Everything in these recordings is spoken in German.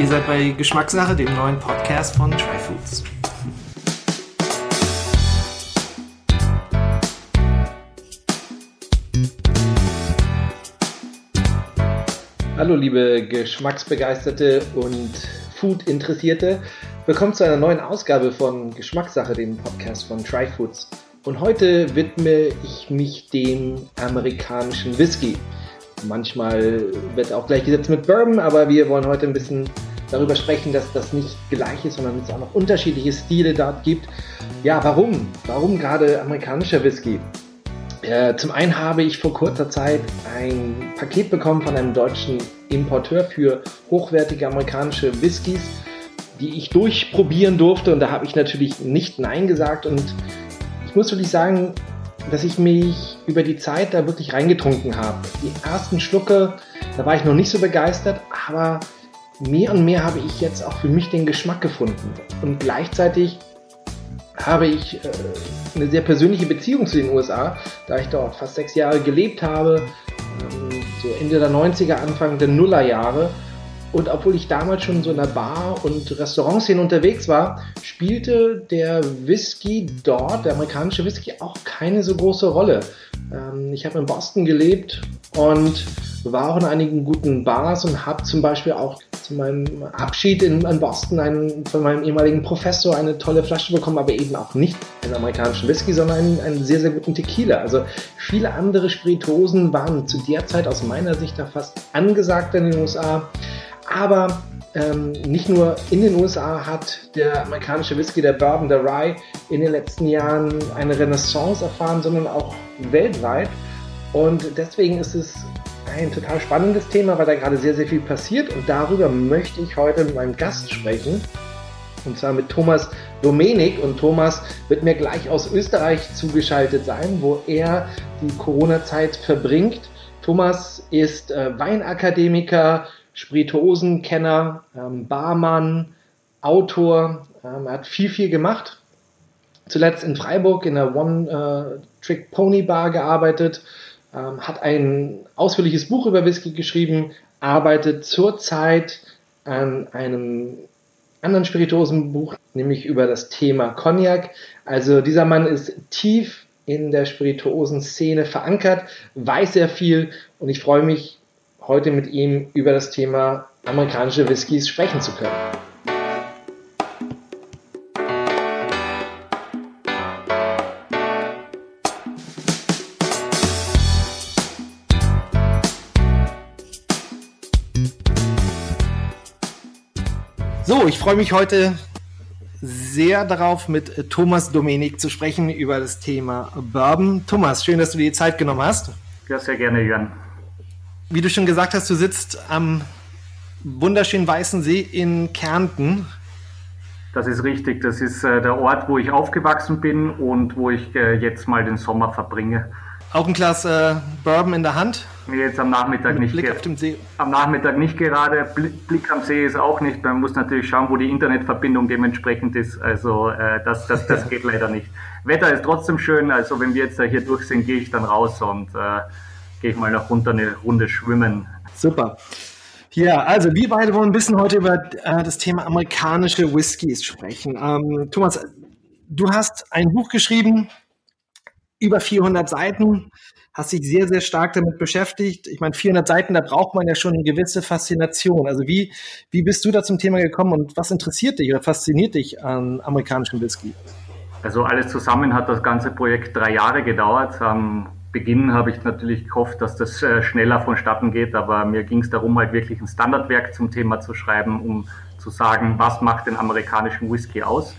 Ihr seid bei Geschmackssache, dem neuen Podcast von Tryfoods. Hallo liebe Geschmacksbegeisterte und Food-Interessierte. Willkommen zu einer neuen Ausgabe von Geschmackssache, dem Podcast von Tryfoods. Und heute widme ich mich dem amerikanischen Whisky. Manchmal wird auch gleich gesetzt mit Bourbon, aber wir wollen heute ein bisschen darüber sprechen, dass das nicht gleich ist, sondern es auch noch unterschiedliche Stile dort gibt. Ja, warum? Warum gerade amerikanischer Whisky? Äh, zum einen habe ich vor kurzer Zeit ein Paket bekommen von einem deutschen Importeur für hochwertige amerikanische Whiskys, die ich durchprobieren durfte und da habe ich natürlich nicht Nein gesagt und ich muss wirklich sagen, dass ich mich über die Zeit da wirklich reingetrunken habe. Die ersten Schlucke, da war ich noch nicht so begeistert, aber mehr und mehr habe ich jetzt auch für mich den Geschmack gefunden. Und gleichzeitig habe ich äh, eine sehr persönliche Beziehung zu den USA, da ich dort fast sechs Jahre gelebt habe, ähm, so Ende der 90er, Anfang der Nullerjahre. Und obwohl ich damals schon so in der Bar- und Restaurantszene unterwegs war, spielte der Whisky dort, der amerikanische Whisky, auch keine so große Rolle. Ähm, ich habe in Boston gelebt und war auch in einigen guten Bars und habe zum Beispiel auch zu meinem Abschied in, in Boston einen, von meinem ehemaligen Professor eine tolle Flasche bekommen, aber eben auch nicht einen amerikanischen Whisky, sondern einen, einen sehr, sehr guten Tequila. Also viele andere Spiritosen waren zu der Zeit aus meiner Sicht da fast angesagt in den USA. Aber ähm, nicht nur in den USA hat der amerikanische Whisky, der Bourbon, der Rye in den letzten Jahren eine Renaissance erfahren, sondern auch weltweit. Und deswegen ist es ein total spannendes Thema, weil da gerade sehr, sehr viel passiert. Und darüber möchte ich heute mit meinem Gast sprechen. Und zwar mit Thomas Domenik. Und Thomas wird mir gleich aus Österreich zugeschaltet sein, wo er die Corona-Zeit verbringt. Thomas ist äh, Weinakademiker, Spirituosenkenner, ähm, Barmann, Autor. Ähm, er hat viel, viel gemacht. Zuletzt in Freiburg in der One-Trick-Pony-Bar äh, gearbeitet, ähm, hat ein ausführliches Buch über Whisky geschrieben, arbeitet zurzeit an einem anderen Spirituosenbuch, nämlich über das Thema Cognac. Also dieser Mann ist tief in der Spirituosen-Szene verankert, weiß sehr viel und ich freue mich heute mit ihm über das Thema amerikanische Whiskys sprechen zu können. Ich freue mich heute sehr darauf, mit Thomas Domenik zu sprechen über das Thema Bourbon. Thomas, schön, dass du dir die Zeit genommen hast. Ja, sehr gerne, Jörn wie du schon gesagt hast, du sitzt am wunderschönen Weißen See in Kärnten. Das ist richtig. Das ist äh, der Ort, wo ich aufgewachsen bin und wo ich äh, jetzt mal den Sommer verbringe. Auch ein Glas äh, Bourbon in der Hand? Nee, jetzt am Nachmittag Mit nicht. Blick auf dem See. Am Nachmittag nicht gerade. Blick am See ist auch nicht. Man muss natürlich schauen, wo die Internetverbindung dementsprechend ist. Also äh, das, das, das geht leider nicht. Wetter ist trotzdem schön. Also wenn wir jetzt hier durch sind, gehe ich dann raus und äh, gehe ich mal noch runter eine Runde schwimmen. Super. Ja, also wir beide wollen ein bisschen heute über äh, das Thema amerikanische Whiskys sprechen. Ähm, Thomas, du hast ein Buch geschrieben, über 400 Seiten, hast dich sehr, sehr stark damit beschäftigt. Ich meine, 400 Seiten, da braucht man ja schon eine gewisse Faszination. Also wie, wie bist du da zum Thema gekommen und was interessiert dich oder fasziniert dich an amerikanischem Whisky? Also alles zusammen hat das ganze Projekt drei Jahre gedauert. Ähm, Beginn habe ich natürlich gehofft, dass das äh, schneller vonstatten geht, aber mir ging es darum, halt wirklich ein Standardwerk zum Thema zu schreiben, um zu sagen, was macht den amerikanischen Whisky aus.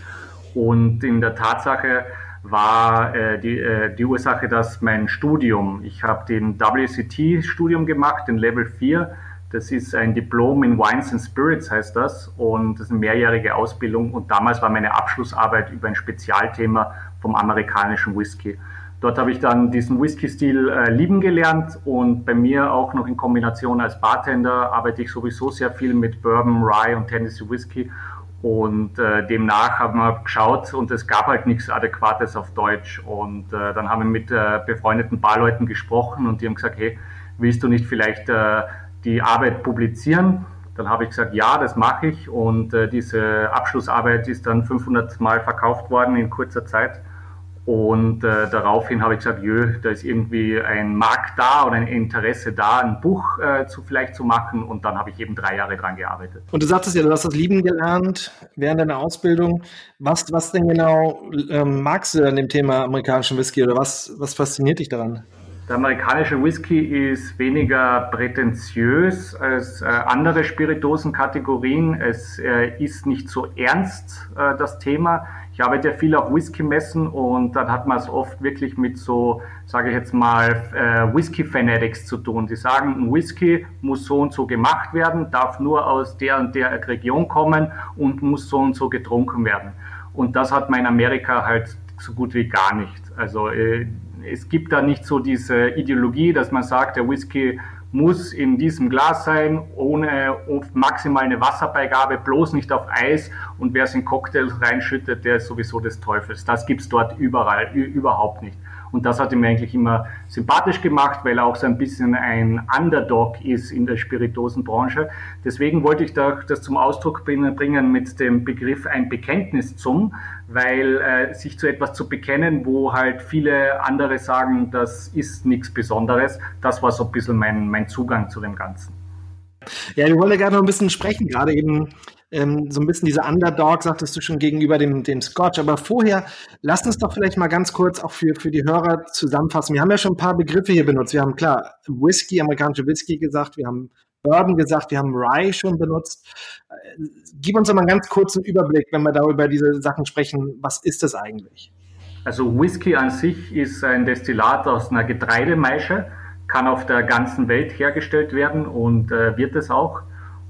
Und in der Tatsache war äh, die, äh, die Ursache, dass mein Studium, ich habe den WCT-Studium gemacht, den Level 4, das ist ein Diplom in Wines and Spirits, heißt das, und das ist eine mehrjährige Ausbildung. Und damals war meine Abschlussarbeit über ein Spezialthema vom amerikanischen Whisky. Dort habe ich dann diesen Whisky-Stil äh, lieben gelernt und bei mir auch noch in Kombination als Bartender arbeite ich sowieso sehr viel mit Bourbon, Rye und Tennessee Whisky und äh, demnach haben wir geschaut und es gab halt nichts Adäquates auf Deutsch und äh, dann haben wir mit äh, befreundeten Barleuten gesprochen und die haben gesagt, hey, willst du nicht vielleicht äh, die Arbeit publizieren? Dann habe ich gesagt, ja, das mache ich und äh, diese Abschlussarbeit ist dann 500 Mal verkauft worden in kurzer Zeit. Und äh, daraufhin habe ich gesagt, jö, da ist irgendwie ein Markt da oder ein Interesse da, ein Buch äh, zu vielleicht zu machen. Und dann habe ich eben drei Jahre dran gearbeitet. Und du sagtest ja, du hast das Lieben gelernt während deiner Ausbildung. Was, was denn genau ähm, magst du an dem Thema amerikanischen Whisky oder was, was fasziniert dich daran? Der amerikanische Whisky ist weniger prätentiös als äh, andere Spirituosenkategorien. Es äh, ist nicht so ernst, äh, das Thema. Ich arbeite ja viel auf Whisky-Messen und dann hat man es oft wirklich mit so, sage ich jetzt mal, äh, Whisky-Fanatics zu tun. Die sagen, ein Whisky muss so und so gemacht werden, darf nur aus der und der Region kommen und muss so und so getrunken werden. Und das hat man in Amerika halt so gut wie gar nicht. Also äh, es gibt da nicht so diese Ideologie, dass man sagt, der Whisky muss in diesem Glas sein, ohne maximal eine Wasserbeigabe, bloß nicht auf Eis. Und wer es in Cocktails reinschüttet, der ist sowieso des Teufels. Das gibt's dort überall, überhaupt nicht. Und das hat ihm eigentlich immer sympathisch gemacht, weil er auch so ein bisschen ein Underdog ist in der Spirituosenbranche. Deswegen wollte ich da das zum Ausdruck bringen mit dem Begriff ein Bekenntnis zum, weil äh, sich zu etwas zu bekennen, wo halt viele andere sagen, das ist nichts Besonderes, das war so ein bisschen mein, mein Zugang zu dem Ganzen. Ja, wollen ja gerne noch ein bisschen sprechen, gerade eben ähm, so ein bisschen diese Underdog, sagtest du schon, gegenüber dem, dem Scotch. Aber vorher, lass uns doch vielleicht mal ganz kurz auch für, für die Hörer zusammenfassen. Wir haben ja schon ein paar Begriffe hier benutzt. Wir haben klar Whisky, amerikanische Whisky gesagt, wir haben Bourbon gesagt, wir haben Rye schon benutzt. Äh, gib uns doch mal einen ganz kurzen Überblick, wenn wir da über diese Sachen sprechen. Was ist das eigentlich? Also Whisky an sich ist ein Destillat aus einer Getreidemeische, kann auf der ganzen Welt hergestellt werden und äh, wird es auch.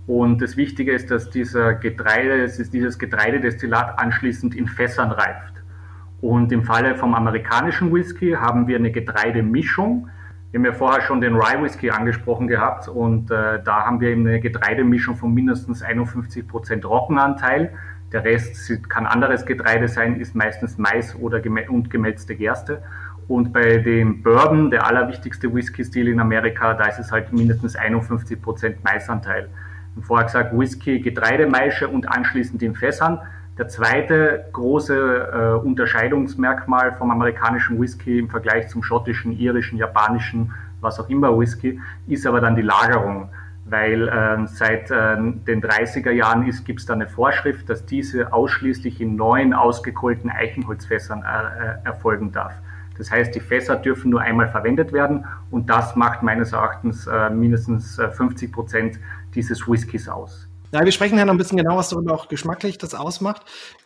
Und das Wichtige ist, dass dieser Getreide, es ist dieses Getreidedestillat anschließend in Fässern reift. Und im Falle vom amerikanischen Whisky haben wir eine Getreidemischung. Wir haben ja vorher schon den Rye Whisky angesprochen gehabt und äh, da haben wir eben eine Getreidemischung von mindestens 51 Prozent Trockenanteil. Der Rest kann anderes Getreide sein, ist meistens Mais oder gemä und gemälzte Gerste. Und bei dem Bourbon, der allerwichtigste Whisky-Stil in Amerika, da ist es halt mindestens 51 Prozent Maisanteil vorher gesagt, Whisky, Getreidemeische und anschließend in Fässern. Der zweite große äh, Unterscheidungsmerkmal vom amerikanischen Whisky im Vergleich zum schottischen, irischen, japanischen, was auch immer Whisky, ist aber dann die Lagerung. Weil äh, seit äh, den 30er Jahren gibt es da eine Vorschrift, dass diese ausschließlich in neuen ausgekohlten Eichenholzfässern äh, äh, erfolgen darf. Das heißt, die Fässer dürfen nur einmal verwendet werden und das macht meines Erachtens äh, mindestens 50 äh, Prozent dieses Whiskys aus. Ja, wir sprechen ja noch ein bisschen genau, was darüber auch geschmacklich das ausmacht.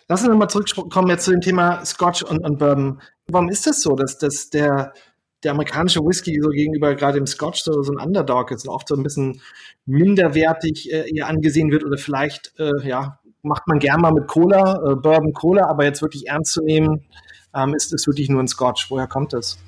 Lass uns nochmal zurückkommen jetzt zu dem Thema Scotch und, und Bourbon. Warum ist das so, dass, dass der, der amerikanische Whisky so gegenüber gerade dem Scotch so, so ein Underdog ist und oft so ein bisschen minderwertig äh, eher angesehen wird oder vielleicht, äh, ja, macht man gern mal mit Cola, äh, Bourbon Cola, aber jetzt wirklich ernst zu nehmen, ähm, ist es wirklich nur ein Scotch. Woher kommt das?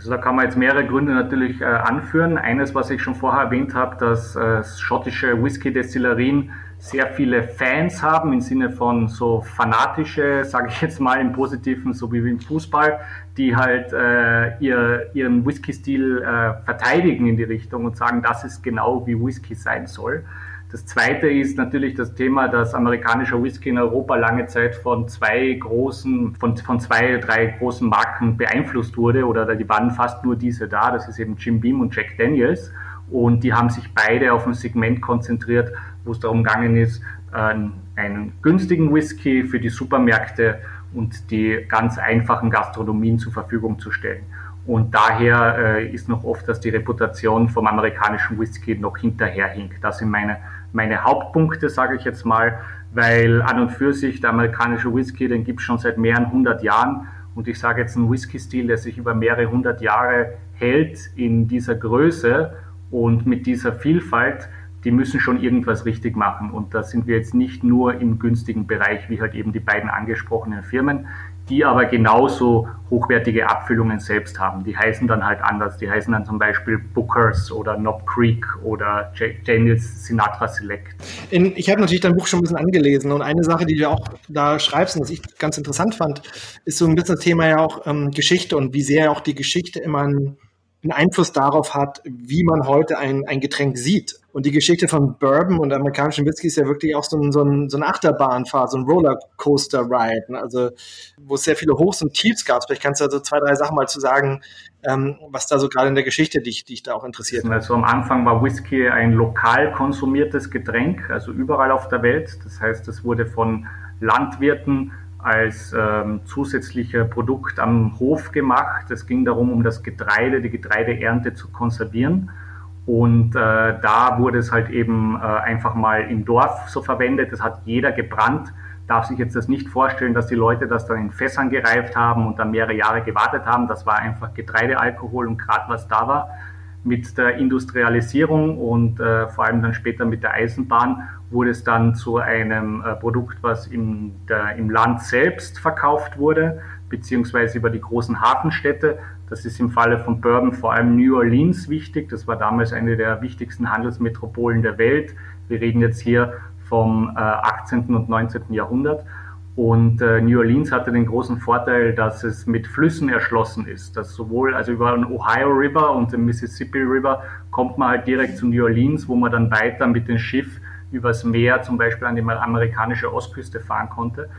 Also da kann man jetzt mehrere Gründe natürlich äh, anführen. Eines, was ich schon vorher erwähnt habe, dass äh, schottische Whisky-Destillerien sehr viele Fans haben im Sinne von so fanatische, sage ich jetzt mal im Positiven, so wie im Fußball, die halt äh, ihr, ihren Whisky-Stil äh, verteidigen in die Richtung und sagen, das ist genau wie Whisky sein soll. Das zweite ist natürlich das Thema, dass amerikanischer Whisky in Europa lange Zeit von zwei großen, von, von zwei, drei großen Marken beeinflusst wurde oder die waren fast nur diese da. Das ist eben Jim Beam und Jack Daniels. Und die haben sich beide auf ein Segment konzentriert, wo es darum gegangen ist, einen günstigen Whisky für die Supermärkte und die ganz einfachen Gastronomien zur Verfügung zu stellen. Und daher äh, ist noch oft, dass die Reputation vom amerikanischen Whisky noch hinterherhinkt. Das sind meine meine Hauptpunkte, sage ich jetzt mal, weil an und für sich der amerikanische Whisky, den gibt es schon seit mehreren hundert Jahren. Und ich sage jetzt einen Whisky-Stil, der sich über mehrere hundert Jahre hält in dieser Größe und mit dieser Vielfalt, die müssen schon irgendwas richtig machen. Und da sind wir jetzt nicht nur im günstigen Bereich, wie halt eben die beiden angesprochenen Firmen die aber genauso hochwertige Abfüllungen selbst haben. Die heißen dann halt anders. Die heißen dann zum Beispiel Bookers oder Knob Creek oder Daniels Sinatra Select. In, ich habe natürlich dein Buch schon ein bisschen angelesen und eine Sache, die du auch da schreibst und was ich ganz interessant fand, ist so ein bisschen das Thema ja auch ähm, Geschichte und wie sehr auch die Geschichte immer ein einen Einfluss darauf hat, wie man heute ein, ein Getränk sieht. Und die Geschichte von Bourbon und amerikanischen Whisky ist ja wirklich auch so, ein, so, ein, so eine Achterbahnfahrt, so ein Rollercoaster-Ride, ne? also wo es sehr viele Hochs und Tiefs gab. Vielleicht kannst du also zwei, drei Sachen mal zu sagen, ähm, was da so gerade in der Geschichte dich, dich da auch interessiert. Also am Anfang war Whisky ein lokal konsumiertes Getränk, also überall auf der Welt. Das heißt, es wurde von Landwirten als ähm, zusätzliche Produkt am Hof gemacht. Es ging darum, um das Getreide, die Getreideernte zu konservieren. Und äh, da wurde es halt eben äh, einfach mal im Dorf so verwendet. Das hat jeder gebrannt. Darf sich jetzt das nicht vorstellen, dass die Leute das dann in Fässern gereift haben und dann mehrere Jahre gewartet haben. Das war einfach Getreidealkohol und gerade was da war. Mit der Industrialisierung und äh, vor allem dann später mit der Eisenbahn wurde es dann zu einem äh, Produkt, was im, der, im Land selbst verkauft wurde, beziehungsweise über die großen Hafenstädte. Das ist im Falle von Bourbon vor allem New Orleans wichtig. Das war damals eine der wichtigsten Handelsmetropolen der Welt. Wir reden jetzt hier vom äh, 18. und 19. Jahrhundert. Und äh, New Orleans hatte den großen Vorteil, dass es mit Flüssen erschlossen ist. Dass sowohl also über den Ohio River und den Mississippi River kommt man halt direkt zu New Orleans, wo man dann weiter mit dem Schiff übers Meer zum Beispiel an die amerikanische Ostküste fahren konnte.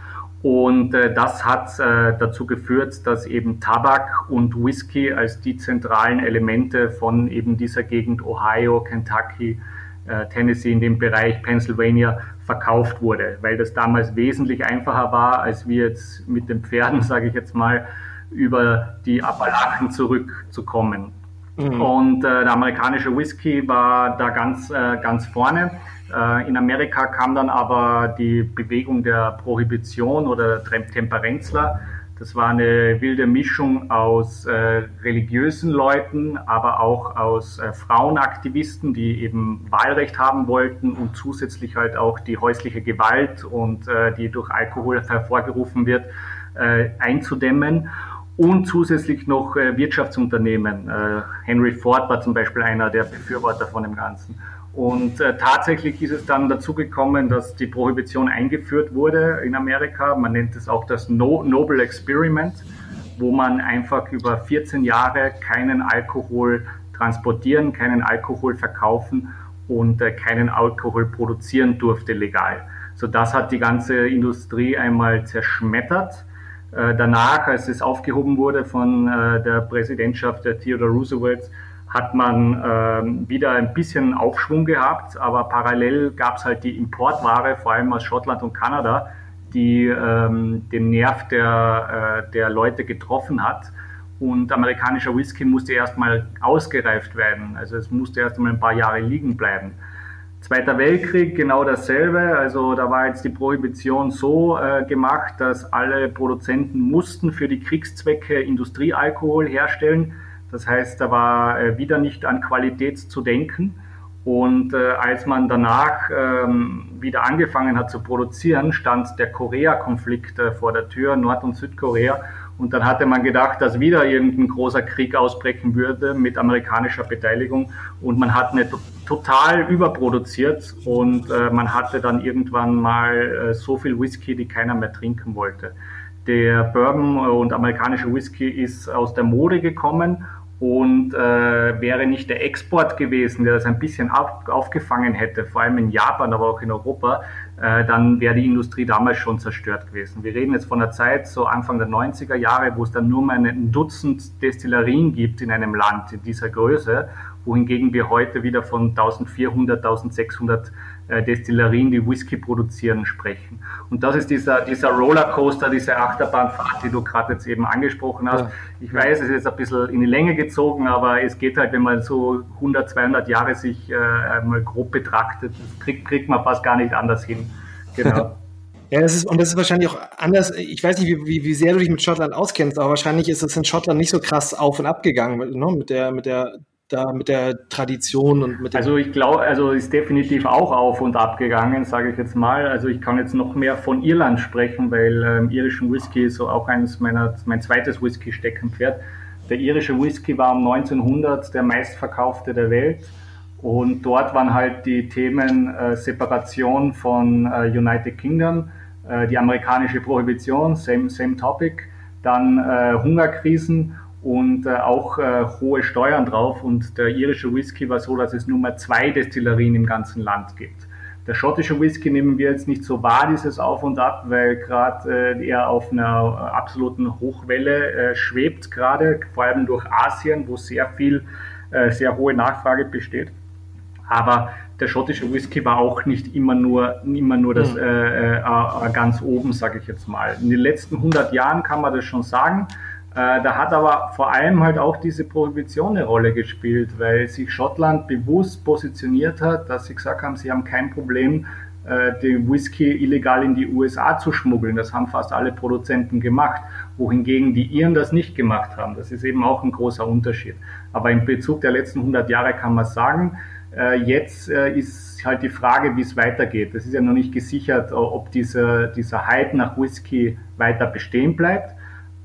Und äh, das hat äh, dazu geführt, dass eben Tabak und Whisky als die zentralen Elemente von eben dieser Gegend Ohio, Kentucky, äh, Tennessee in dem Bereich Pennsylvania verkauft wurde, weil das damals wesentlich einfacher war, als wir jetzt mit den Pferden, sage ich jetzt mal, über die Appalachen zurückzukommen. Mhm. Und äh, der amerikanische Whisky war da ganz, äh, ganz vorne. Äh, in Amerika kam dann aber die Bewegung der Prohibition oder Temperenzler. Das war eine wilde Mischung aus äh, religiösen Leuten, aber auch aus äh, Frauenaktivisten, die eben Wahlrecht haben wollten und zusätzlich halt auch die häusliche Gewalt und äh, die durch Alkohol hervorgerufen wird, äh, einzudämmen und zusätzlich noch äh, Wirtschaftsunternehmen. Äh, Henry Ford war zum Beispiel einer der Befürworter von dem Ganzen. Und äh, tatsächlich ist es dann dazu gekommen, dass die Prohibition eingeführt wurde in Amerika. Man nennt es auch das no Noble Experiment, wo man einfach über 14 Jahre keinen Alkohol transportieren, keinen Alkohol verkaufen und äh, keinen Alkohol produzieren durfte legal. So das hat die ganze Industrie einmal zerschmettert. Äh, danach, als es aufgehoben wurde von äh, der Präsidentschaft der Theodore Roosevelt, hat man ähm, wieder ein bisschen Aufschwung gehabt, aber parallel gab es halt die Importware, vor allem aus Schottland und Kanada, die ähm, den Nerv der, äh, der Leute getroffen hat. Und amerikanischer Whisky musste erstmal ausgereift werden. Also es musste erst einmal ein paar Jahre liegen bleiben. Zweiter Weltkrieg, genau dasselbe. Also da war jetzt die Prohibition so äh, gemacht, dass alle Produzenten mussten für die Kriegszwecke Industriealkohol herstellen das heißt, da war äh, wieder nicht an Qualität zu denken. Und äh, als man danach ähm, wieder angefangen hat zu produzieren, stand der Korea-Konflikt äh, vor der Tür, Nord- und Südkorea. Und dann hatte man gedacht, dass wieder irgendein großer Krieg ausbrechen würde mit amerikanischer Beteiligung. Und man hat eine total überproduziert und äh, man hatte dann irgendwann mal äh, so viel Whisky, die keiner mehr trinken wollte. Der Bourbon und amerikanische Whisky ist aus der Mode gekommen und äh, wäre nicht der Export gewesen, der das ein bisschen auf, aufgefangen hätte, vor allem in Japan, aber auch in Europa, äh, dann wäre die Industrie damals schon zerstört gewesen. Wir reden jetzt von der Zeit, so Anfang der 90er Jahre, wo es dann nur mal ein Dutzend Destillerien gibt in einem Land in dieser Größe, wohingegen wir heute wieder von 1400, 1600 äh, Destillerien, die Whisky produzieren, sprechen. Und das ist dieser, dieser Rollercoaster, diese Achterbahnfahrt, die du gerade jetzt eben angesprochen hast. Ja. Ich weiß, es ist jetzt ein bisschen in die Länge gezogen, aber es geht halt, wenn man so 100, 200 Jahre sich äh, einmal grob betrachtet, kriegt, kriegt man fast gar nicht anders hin. Genau. Ja, das ist, und das ist wahrscheinlich auch anders. Ich weiß nicht, wie, wie, wie sehr du dich mit Schottland auskennst, aber wahrscheinlich ist es in Schottland nicht so krass auf und ab gegangen ne, mit, der, mit der da mit der Tradition und mit Also ich glaube, also ist definitiv auch auf und ab gegangen, sage ich jetzt mal. Also ich kann jetzt noch mehr von Irland sprechen, weil ähm, irischen Whisky ist so auch eines meiner, mein zweites Whisky-Steckenpferd. Der irische Whisky war um 1900 der meistverkaufte der Welt. Und dort waren halt die Themen äh, Separation von äh, United Kingdom, äh, die amerikanische Prohibition, same, same topic, dann äh, Hungerkrisen und äh, auch äh, hohe Steuern drauf. Und der irische Whisky war so, dass es Nummer zwei Destillerien im ganzen Land gibt. Der schottische Whisky nehmen wir jetzt nicht so wahr, dieses Auf und Ab, weil gerade äh, er auf einer absoluten Hochwelle äh, schwebt, gerade vor allem durch Asien, wo sehr viel, äh, sehr hohe Nachfrage besteht. Aber der schottische Whisky war auch nicht immer nur, immer nur das mhm. äh, ganz oben, sage ich jetzt mal. In den letzten 100 Jahren kann man das schon sagen. Äh, da hat aber vor allem halt auch diese Prohibition eine Rolle gespielt, weil sich Schottland bewusst positioniert hat, dass sie gesagt haben, sie haben kein Problem, äh, den Whisky illegal in die USA zu schmuggeln. Das haben fast alle Produzenten gemacht, wohingegen die Iren das nicht gemacht haben. Das ist eben auch ein großer Unterschied. Aber im Bezug der letzten 100 Jahre kann man sagen, äh, jetzt ist halt die Frage, wie es weitergeht. Das ist ja noch nicht gesichert, ob dieser, dieser Hype nach Whisky weiter bestehen bleibt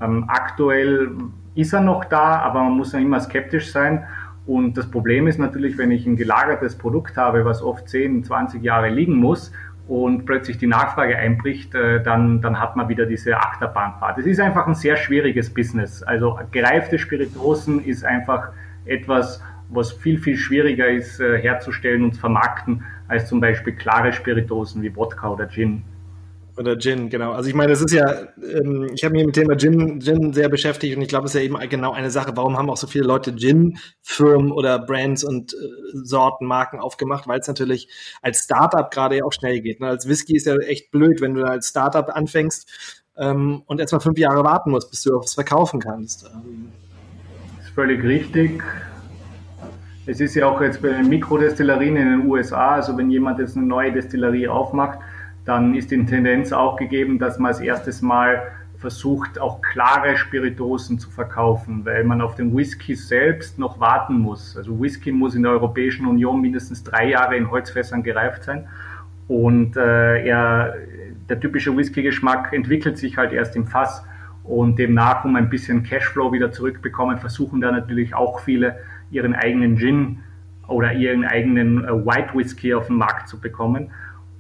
ähm, aktuell ist er noch da, aber man muss ja immer skeptisch sein. Und das Problem ist natürlich, wenn ich ein gelagertes Produkt habe, was oft 10, 20 Jahre liegen muss und plötzlich die Nachfrage einbricht, äh, dann, dann hat man wieder diese Achterbahnfahrt. Es ist einfach ein sehr schwieriges Business. Also gereifte Spirituosen ist einfach etwas, was viel, viel schwieriger ist äh, herzustellen und zu vermarkten, als zum Beispiel klare Spirituosen wie Wodka oder Gin. Oder Gin, genau. Also ich meine, das ist ja, ähm, ich habe mich mit dem Thema Gin, Gin sehr beschäftigt und ich glaube, das ist ja eben genau eine Sache. Warum haben auch so viele Leute Gin-Firmen oder Brands und äh, Sorten, Marken aufgemacht? Weil es natürlich als Startup gerade ja auch schnell geht. Ne? Als Whisky ist ja echt blöd, wenn du als Startup anfängst ähm, und erstmal fünf Jahre warten musst, bis du was verkaufen kannst. Ähm. Ist völlig richtig. Es ist ja auch jetzt bei den Mikrodestillerien in den USA, also wenn jemand jetzt eine neue Destillerie aufmacht, dann ist die Tendenz auch gegeben, dass man als erstes Mal versucht, auch klare Spiritosen zu verkaufen, weil man auf den Whisky selbst noch warten muss. Also Whisky muss in der Europäischen Union mindestens drei Jahre in Holzfässern gereift sein. Und äh, er, der typische Whisky-Geschmack entwickelt sich halt erst im Fass. Und demnach, um ein bisschen Cashflow wieder zurückbekommen, versuchen da natürlich auch viele ihren eigenen Gin oder ihren eigenen äh, White Whisky auf den Markt zu bekommen.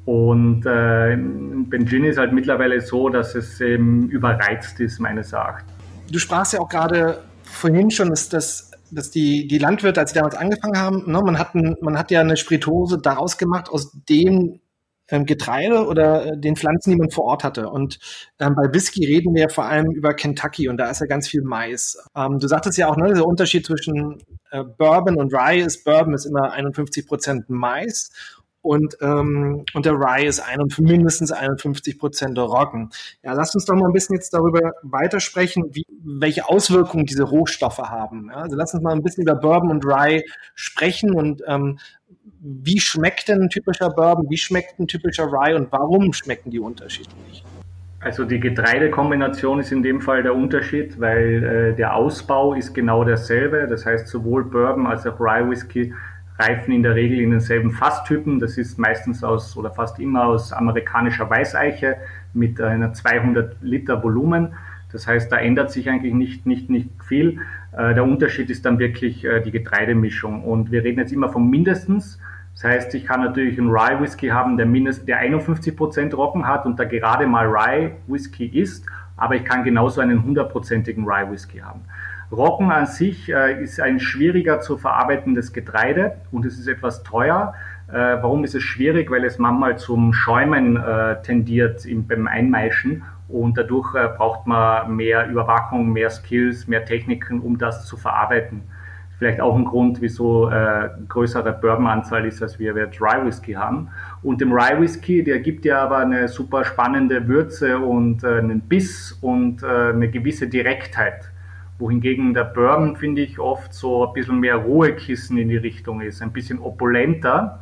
Und äh, Benzin ist halt mittlerweile so, dass es eben überreizt ist, meines Erachtens. Du sprachst ja auch gerade vorhin schon, dass, dass, dass die, die Landwirte, als sie damals angefangen haben, ne, man, hat ein, man hat ja eine Spirituose daraus gemacht, aus dem ähm, Getreide oder äh, den Pflanzen, die man vor Ort hatte. Und ähm, bei Whisky reden wir ja vor allem über Kentucky und da ist ja ganz viel Mais. Ähm, du sagtest ja auch, ne, der Unterschied zwischen äh, Bourbon und Rye ist, Bourbon ist immer 51 Prozent Mais und, ähm, und der Rye ist ein, mindestens 51 Prozent Roggen. Ja, lass uns doch mal ein bisschen jetzt darüber weitersprechen, wie, welche Auswirkungen diese Rohstoffe haben. Ja, also lass uns mal ein bisschen über Bourbon und Rye sprechen und ähm, wie schmeckt denn ein typischer Bourbon, wie schmeckt ein typischer Rye und warum schmecken die unterschiedlich? Also die Getreidekombination ist in dem Fall der Unterschied, weil äh, der Ausbau ist genau derselbe. Das heißt, sowohl Bourbon als auch Rye Whisky reifen in der Regel in denselben Fasstypen. Das ist meistens aus oder fast immer aus amerikanischer Weißeiche mit einer 200 Liter Volumen. Das heißt, da ändert sich eigentlich nicht, nicht, nicht viel. Äh, der Unterschied ist dann wirklich äh, die Getreidemischung. Und wir reden jetzt immer von mindestens. Das heißt, ich kann natürlich einen Rye Whisky haben, der, mindest, der 51% Roggen hat und der gerade mal Rye Whisky ist, aber ich kann genauso einen hundertprozentigen Rye Whisky haben. Roggen an sich äh, ist ein schwieriger zu verarbeitendes Getreide und es ist etwas teuer. Äh, warum ist es schwierig? Weil es manchmal zum Schäumen äh, tendiert im, beim Einmeischen und dadurch äh, braucht man mehr Überwachung, mehr Skills, mehr Techniken, um das zu verarbeiten. Vielleicht auch ein Grund, wieso äh, größere Bourbon-Anzahl ist, als wir, wir Dry Whisky haben. Und dem Rye Whisky, der gibt ja aber eine super spannende Würze und äh, einen Biss und äh, eine gewisse Direktheit wohingegen der Bourbon, finde ich, oft so ein bisschen mehr Ruhekissen in die Richtung ist, ein bisschen opulenter.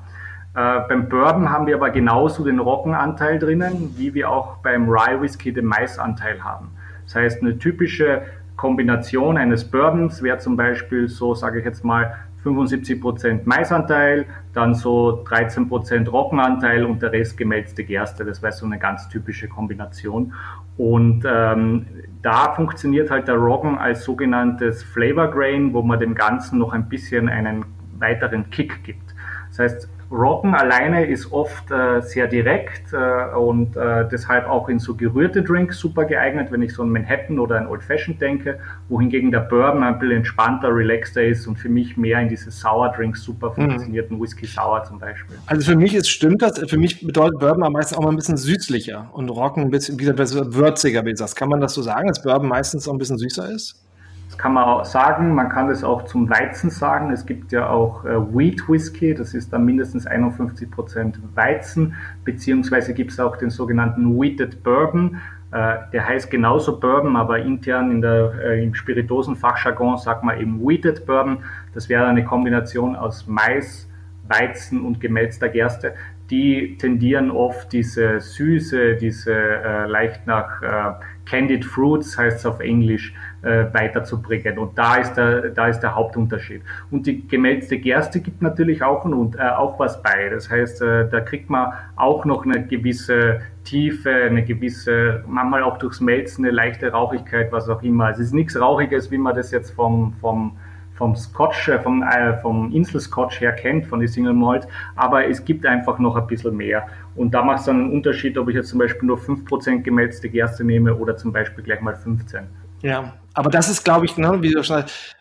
Äh, beim Bourbon haben wir aber genauso den Roggenanteil drinnen, wie wir auch beim Rye Whisky den Maisanteil haben. Das heißt, eine typische Kombination eines Bourbons wäre zum Beispiel so, sage ich jetzt mal, 75% Maisanteil, dann so 13% Roggenanteil und der Rest gemälzte Gerste. Das wäre so eine ganz typische Kombination. Und ähm, da funktioniert halt der Roggen als sogenanntes Flavor Grain, wo man dem Ganzen noch ein bisschen einen weiteren Kick gibt. Das heißt, Roggen alleine ist oft äh, sehr direkt äh, und äh, deshalb auch in so gerührte Drinks super geeignet, wenn ich so ein Manhattan oder ein Old Fashioned denke, wohingegen der Bourbon ein bisschen entspannter, relaxter ist und für mich mehr in diese Sour Drinks super mhm. funktionierten, mhm. Whisky Sour zum Beispiel. Also für mich ist, stimmt das, für mich bedeutet Bourbon am meisten auch mal ein bisschen süßlicher und Roggen ein bisschen, wie gesagt, würziger, wie du sagst. Kann man das so sagen, dass Bourbon meistens auch ein bisschen süßer ist? Das kann man auch sagen, man kann das auch zum Weizen sagen. Es gibt ja auch äh, Wheat Whisky, das ist dann mindestens 51 Prozent Weizen, beziehungsweise gibt es auch den sogenannten Wheated Bourbon. Äh, der heißt genauso Bourbon, aber intern in der, äh, im Spiritosenfachjargon sagt man eben Wheated Bourbon. Das wäre eine Kombination aus Mais, Weizen und gemälzter Gerste die tendieren oft diese Süße, diese äh, leicht nach äh, Candied Fruits heißt es auf Englisch, weiterzubringen. Und da ist, der, da ist der Hauptunterschied. Und die gemälzte Gerste gibt natürlich auch, ein, äh, auch was bei. Das heißt, äh, da kriegt man auch noch eine gewisse Tiefe, eine gewisse, manchmal auch durchs Melzen, eine leichte Rauchigkeit, was auch immer. Es ist nichts Rauchiges, wie man das jetzt vom, vom vom Scotch, äh, vom, äh, vom Insel-Scotch her kennt, von den Single Malt, aber es gibt einfach noch ein bisschen mehr. Und da macht es dann einen Unterschied, ob ich jetzt zum Beispiel nur 5% gemälzte Gerste nehme oder zum Beispiel gleich mal 15. Ja, aber das ist, glaube ich, ne, wie du schon sagst,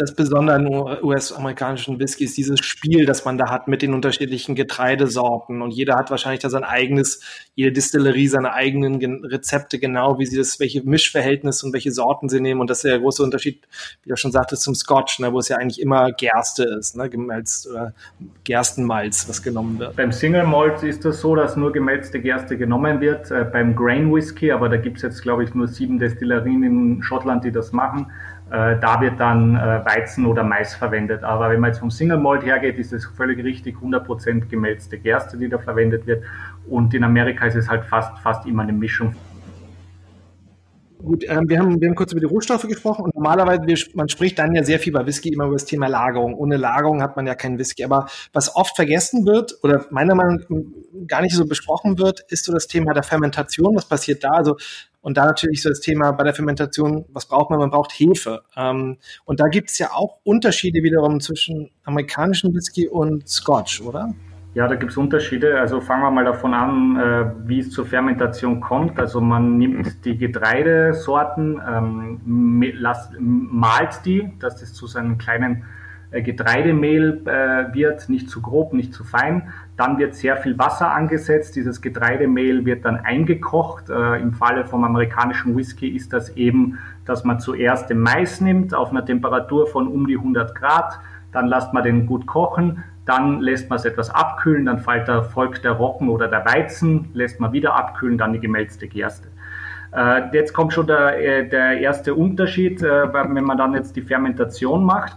das Besondere an US-amerikanischen Whiskys, dieses Spiel, das man da hat mit den unterschiedlichen Getreidesorten. Und jeder hat wahrscheinlich da sein eigenes, jede Distillerie seine eigenen Rezepte, genau wie sie das, welche Mischverhältnisse und welche Sorten sie nehmen. Und das ist der große Unterschied, wie du schon sagtest, zum Scotch, ne, wo es ja eigentlich immer Gerste ist, ne, Gemalz oder Gerstenmalz, was genommen wird. Beim Single Malt ist das so, dass nur gemälzte Gerste genommen wird. Äh, beim Grain Whisky, aber da gibt es jetzt, glaube ich, nur sieben Destillerien in Schottland, die das machen da wird dann äh, Weizen oder Mais verwendet. Aber wenn man jetzt vom Single Malt hergeht, ist es völlig richtig 100% gemälzte Gerste, die da verwendet wird. Und in Amerika ist es halt fast, fast immer eine Mischung. Gut, ähm, wir, haben, wir haben kurz über die Rohstoffe gesprochen und normalerweise, wir, man spricht dann ja sehr viel bei Whisky immer über das Thema Lagerung. Ohne Lagerung hat man ja keinen Whisky. Aber was oft vergessen wird oder meiner Meinung nach gar nicht so besprochen wird, ist so das Thema der Fermentation. Was passiert da? Also und da natürlich so das Thema bei der Fermentation, was braucht man? Man braucht Hefe. Ähm, und da gibt es ja auch Unterschiede wiederum zwischen amerikanischen Whisky und Scotch, oder? Ja, da gibt es Unterschiede. Also fangen wir mal davon an, äh, wie es zur Fermentation kommt. Also man nimmt die Getreidesorten, ähm, las, malt die, dass das zu seinen kleinen Getreidemehl äh, wird, nicht zu grob, nicht zu fein. Dann wird sehr viel Wasser angesetzt. Dieses Getreidemehl wird dann eingekocht. Äh, Im Falle vom amerikanischen Whisky ist das eben, dass man zuerst den Mais nimmt auf einer Temperatur von um die 100 Grad. Dann lässt man den gut kochen. Dann lässt man es etwas abkühlen. Dann folgt der Roggen oder der Weizen. Lässt man wieder abkühlen. Dann die gemälzte Gerste. Jetzt kommt schon der, der erste Unterschied, wenn man dann jetzt die Fermentation macht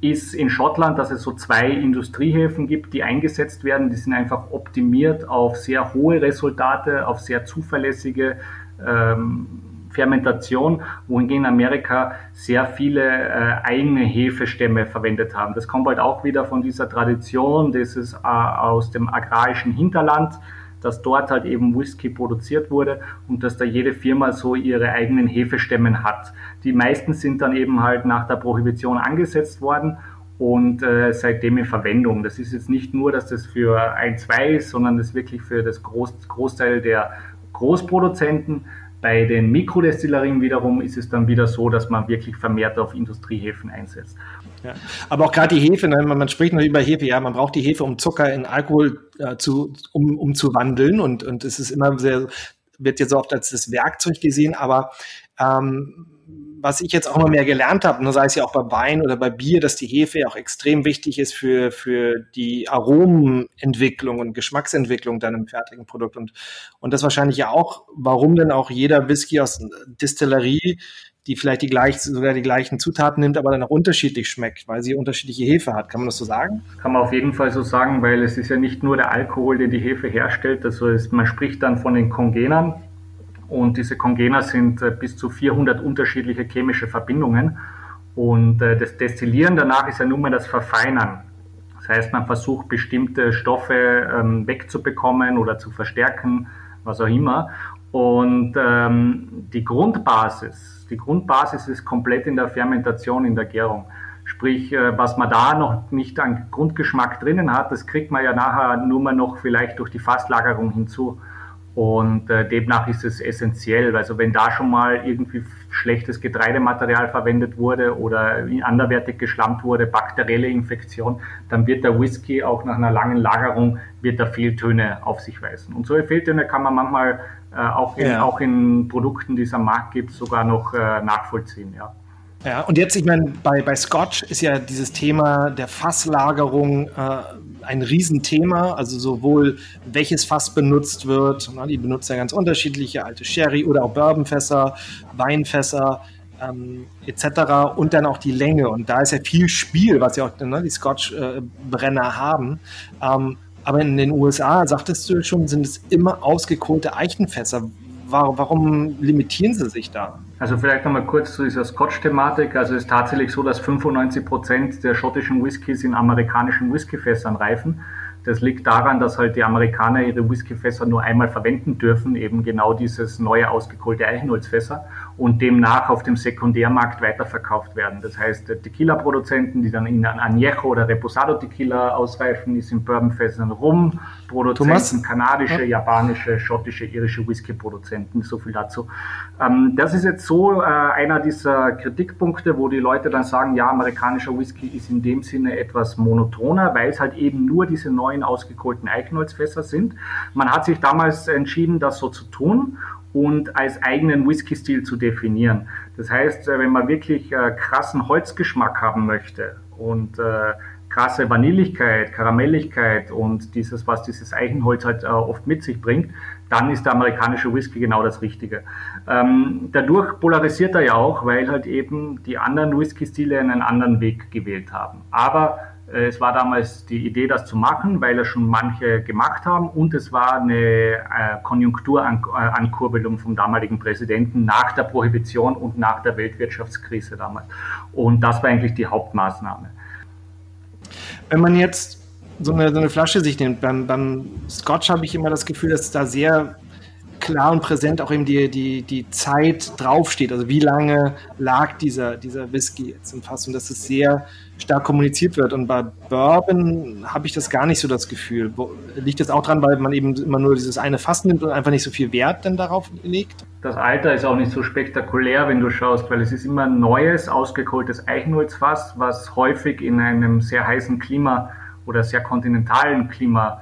ist in Schottland, dass es so zwei Industriehäfen gibt, die eingesetzt werden. Die sind einfach optimiert auf sehr hohe Resultate, auf sehr zuverlässige ähm, Fermentation, wohingegen in Amerika sehr viele äh, eigene Hefestämme verwendet haben. Das kommt halt auch wieder von dieser Tradition, das ist äh, aus dem agrarischen Hinterland dass dort halt eben Whisky produziert wurde und dass da jede Firma so ihre eigenen Hefestämmen hat. Die meisten sind dann eben halt nach der Prohibition angesetzt worden und äh, seitdem in Verwendung. Das ist jetzt nicht nur, dass das für ein, zwei ist, sondern das wirklich für das Groß, Großteil der Großproduzenten. Bei den Mikrodestillerien wiederum ist es dann wieder so, dass man wirklich vermehrt auf Industriehäfen einsetzt. Ja. Aber auch gerade die Hefe, ne? man, man, spricht noch über Hefe, ja, man braucht die Hefe, um Zucker in Alkohol äh, zu, um, um zu wandeln und, und es ist immer sehr, wird jetzt oft als das Werkzeug gesehen, aber ähm, was ich jetzt auch immer mehr gelernt habe, ne, sei es ja auch bei Wein oder bei Bier, dass die Hefe ja auch extrem wichtig ist für, für die Aromenentwicklung und Geschmacksentwicklung dann im fertigen Produkt. Und, und das wahrscheinlich ja auch, warum denn auch jeder Whisky aus Distillerie die vielleicht die gleich, sogar die gleichen Zutaten nimmt, aber dann auch unterschiedlich schmeckt, weil sie unterschiedliche Hefe hat. Kann man das so sagen? Kann man auf jeden Fall so sagen, weil es ist ja nicht nur der Alkohol, den die Hefe herstellt. Also ist, man spricht dann von den Kongenern und diese Kongener sind äh, bis zu 400 unterschiedliche chemische Verbindungen. Und äh, das Destillieren danach ist ja nur mal das Verfeinern. Das heißt, man versucht bestimmte Stoffe ähm, wegzubekommen oder zu verstärken, was auch immer. Und ähm, die Grundbasis, die Grundbasis ist komplett in der Fermentation, in der Gärung. Sprich, äh, was man da noch nicht an Grundgeschmack drinnen hat, das kriegt man ja nachher nur mal noch vielleicht durch die Fasslagerung hinzu. Und äh, demnach ist es essentiell. Also wenn da schon mal irgendwie schlechtes Getreidematerial verwendet wurde oder anderwertig geschlampt wurde, bakterielle Infektion, dann wird der Whisky auch nach einer langen Lagerung wird da Fehltöne auf sich weisen. Und solche Fehltöne kann man manchmal äh, auch, in, ja. auch in Produkten, die es am Markt gibt, sogar noch äh, nachvollziehen. Ja. Ja, und jetzt, ich meine, bei, bei Scotch ist ja dieses Thema der Fasslagerung äh, ein Riesenthema. Also sowohl welches Fass benutzt wird, na, die benutzen ja ganz unterschiedliche alte Sherry oder auch Bourbonfässer, Weinfässer ähm, etc. Und dann auch die Länge. Und da ist ja viel Spiel, was ja auch ne, die Scotch-Brenner äh, haben. Ähm, aber in den USA, sagtest du schon, sind es immer ausgekohlte Eichenfässer warum, limitieren sie sich da? Also vielleicht nochmal kurz zu dieser Scotch-Thematik. Also es ist tatsächlich so, dass 95 Prozent der schottischen Whiskys in amerikanischen Whiskyfässern reifen. Das liegt daran, dass halt die Amerikaner ihre Whiskyfässer nur einmal verwenden dürfen, eben genau dieses neue ausgekohlte Eichenholzfässer und demnach auf dem Sekundärmarkt weiterverkauft werden. Das heißt, Tequila-Produzenten, die dann in Añejo oder Reposado Tequila ausreifen, ist in Bourbonfässern Rum, Produzenten, kanadische, ja. japanische, schottische, irische Whisky-Produzenten, so viel dazu. Ähm, das ist jetzt so äh, einer dieser Kritikpunkte, wo die Leute dann sagen, ja, amerikanischer Whisky ist in dem Sinne etwas monotoner, weil es halt eben nur diese neuen ausgekohlten Eichenholzfässer sind. Man hat sich damals entschieden, das so zu tun und als eigenen Whisky-Stil zu definieren. Das heißt, äh, wenn man wirklich äh, krassen Holzgeschmack haben möchte und äh, krasse Vanilligkeit, Karamelligkeit und dieses, was dieses Eichenholz halt äh, oft mit sich bringt, dann ist der amerikanische Whisky genau das Richtige. Ähm, dadurch polarisiert er ja auch, weil halt eben die anderen Whisky-Stile einen anderen Weg gewählt haben. Aber es war damals die Idee, das zu machen, weil es schon manche gemacht haben und es war eine äh, Konjunkturankurbelung vom damaligen Präsidenten nach der Prohibition und nach der Weltwirtschaftskrise damals. Und das war eigentlich die Hauptmaßnahme. Wenn man jetzt so eine, so eine Flasche sich nimmt, beim, beim Scotch habe ich immer das Gefühl, dass da sehr klar und präsent auch eben die, die, die Zeit draufsteht. Also wie lange lag dieser, dieser Whisky jetzt im Fass und dass es sehr stark kommuniziert wird. Und bei Bourbon habe ich das gar nicht so das Gefühl. Liegt das auch dran, weil man eben immer nur dieses eine Fass nimmt und einfach nicht so viel Wert denn darauf legt? Das Alter ist auch nicht so spektakulär, wenn du schaust, weil es ist immer ein neues, ausgekohltes Eichenholzfass, was häufig in einem sehr heißen Klima oder sehr kontinentalen Klima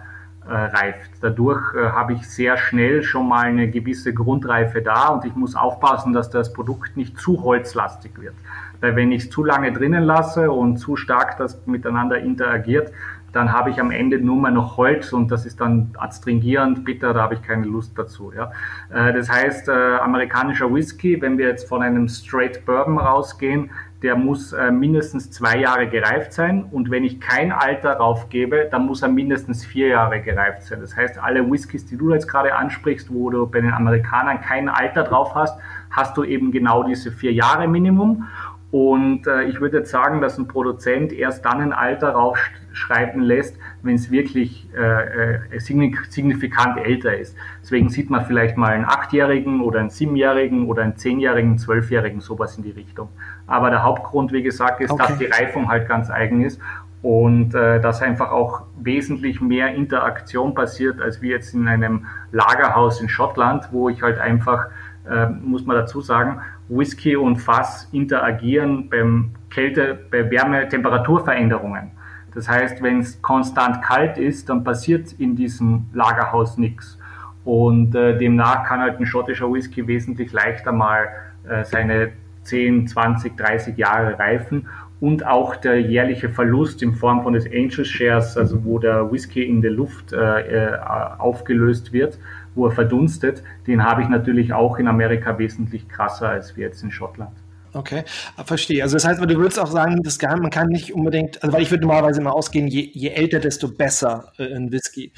äh, reift. Dadurch äh, habe ich sehr schnell schon mal eine gewisse Grundreife da und ich muss aufpassen, dass das Produkt nicht zu holzlastig wird. Weil wenn ich es zu lange drinnen lasse und zu stark das miteinander interagiert, dann habe ich am Ende nur mal noch Holz und das ist dann adstringierend, bitter, da habe ich keine Lust dazu. Ja. Äh, das heißt, äh, amerikanischer Whisky, wenn wir jetzt von einem Straight Bourbon rausgehen, der muss äh, mindestens zwei Jahre gereift sein und wenn ich kein Alter raufgebe, dann muss er mindestens vier Jahre gereift sein. Das heißt, alle Whiskys, die du jetzt gerade ansprichst, wo du bei den Amerikanern kein Alter drauf hast, hast du eben genau diese vier Jahre Minimum und äh, ich würde jetzt sagen, dass ein Produzent erst dann ein Alter raufschreiben lässt, wenn es wirklich äh, äh signifikant älter ist. Deswegen sieht man vielleicht mal einen Achtjährigen oder einen Siebenjährigen oder einen Zehnjährigen, Zwölfjährigen, sowas in die Richtung. Aber der Hauptgrund, wie gesagt, ist, okay. dass die Reifung halt ganz eigen ist und äh, dass einfach auch wesentlich mehr Interaktion passiert, als wie jetzt in einem Lagerhaus in Schottland, wo ich halt einfach, äh, muss man dazu sagen, Whisky und Fass interagieren beim Kälte, bei Wärme, Temperaturveränderungen. Das heißt, wenn es konstant kalt ist, dann passiert in diesem Lagerhaus nichts. Und äh, demnach kann halt ein schottischer Whisky wesentlich leichter mal äh, seine 10, 20, 30 Jahre reifen und auch der jährliche Verlust in Form von des Angel Shares, also wo der Whisky in der Luft äh, äh aufgelöst wird, wo er verdunstet, den habe ich natürlich auch in Amerika wesentlich krasser als wir jetzt in Schottland. Okay, verstehe. Also das heißt, du würdest auch sagen, das Geheim, man kann nicht unbedingt, also weil ich würde normalerweise immer ausgehen, je, je älter, desto besser äh, in Whisky.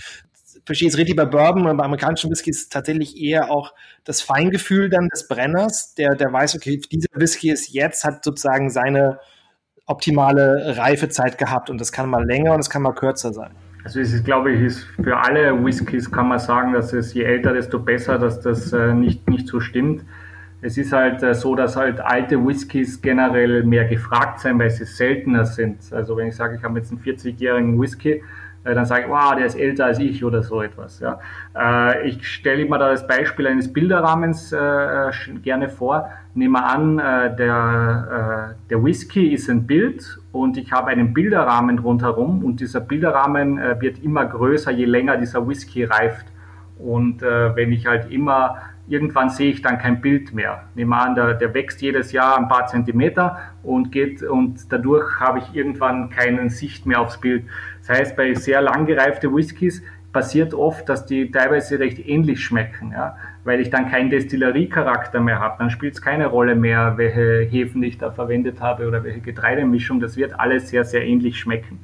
Verstehe es richtig bei Bourbon und bei amerikanischen Whisky ist tatsächlich eher auch das Feingefühl dann des Brenners, der, der weiß, okay, dieser Whisky ist jetzt, hat sozusagen seine optimale Reifezeit gehabt und das kann mal länger und es kann mal kürzer sein. Also es ist, glaube ich, ist für alle Whiskys kann man sagen, dass es je älter, desto besser, dass das äh, nicht, nicht so stimmt. Es ist halt äh, so, dass halt alte Whiskys generell mehr gefragt sind, weil sie seltener sind. Also wenn ich sage, ich habe jetzt einen 40-jährigen Whisky, dann sage ich, wow, der ist älter als ich oder so etwas. Ja. Äh, ich stelle immer da das Beispiel eines Bilderrahmens äh, gerne vor. Nehmen wir an, der, der Whisky ist ein Bild und ich habe einen Bilderrahmen rundherum und dieser Bilderrahmen wird immer größer, je länger dieser Whisky reift. Und wenn ich halt immer irgendwann sehe ich dann kein Bild mehr. Nehmen wir an, der, der wächst jedes Jahr ein paar Zentimeter und geht und dadurch habe ich irgendwann keinen Sicht mehr aufs Bild. Das heißt, bei sehr lang gereifte Whiskys passiert oft, dass die teilweise recht ähnlich schmecken, ja, weil ich dann keinen Destilleriecharakter mehr habe. Dann spielt es keine Rolle mehr, welche Hefen ich da verwendet habe oder welche Getreidemischung. Das wird alles sehr, sehr ähnlich schmecken.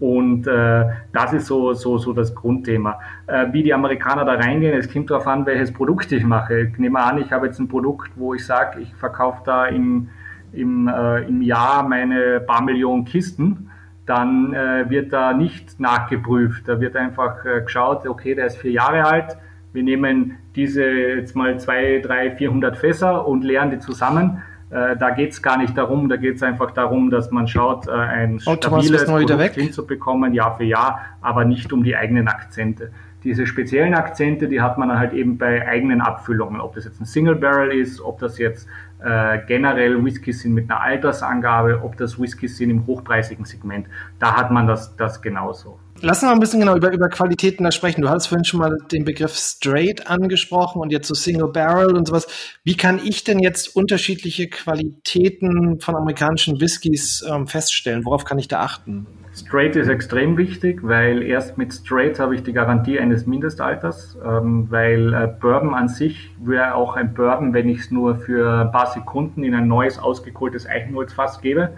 Und äh, das ist so, so, so das Grundthema. Äh, wie die Amerikaner da reingehen, es kommt darauf an, welches Produkt ich mache. Ich nehme an, ich habe jetzt ein Produkt, wo ich sage, ich verkaufe da im, im, äh, im Jahr meine paar Millionen Kisten, dann äh, wird da nicht nachgeprüft. Da wird einfach äh, geschaut, okay, der ist vier Jahre alt, wir nehmen diese jetzt mal zwei, drei, vierhundert Fässer und leeren die zusammen äh, da geht es gar nicht darum, da geht es einfach darum, dass man schaut, äh, ein stabiles Produkt hinzubekommen, Jahr für Jahr, aber nicht um die eigenen Akzente. Diese speziellen Akzente, die hat man halt eben bei eigenen Abfüllungen, ob das jetzt ein Single Barrel ist, ob das jetzt äh, generell Whiskys sind mit einer Altersangabe, ob das Whiskys sind im hochpreisigen Segment. Da hat man das, das genauso. Lass uns mal ein bisschen genau über, über Qualitäten da sprechen. Du hast vorhin schon mal den Begriff Straight angesprochen und jetzt so Single Barrel und sowas. Wie kann ich denn jetzt unterschiedliche Qualitäten von amerikanischen Whiskys ähm, feststellen? Worauf kann ich da achten? Straight ist extrem wichtig, weil erst mit Straight habe ich die Garantie eines Mindestalters, ähm, weil äh, Bourbon an sich wäre auch ein Bourbon, wenn ich es nur für ein paar Sekunden in ein neues ausgekohltes Eichenholzfass gebe.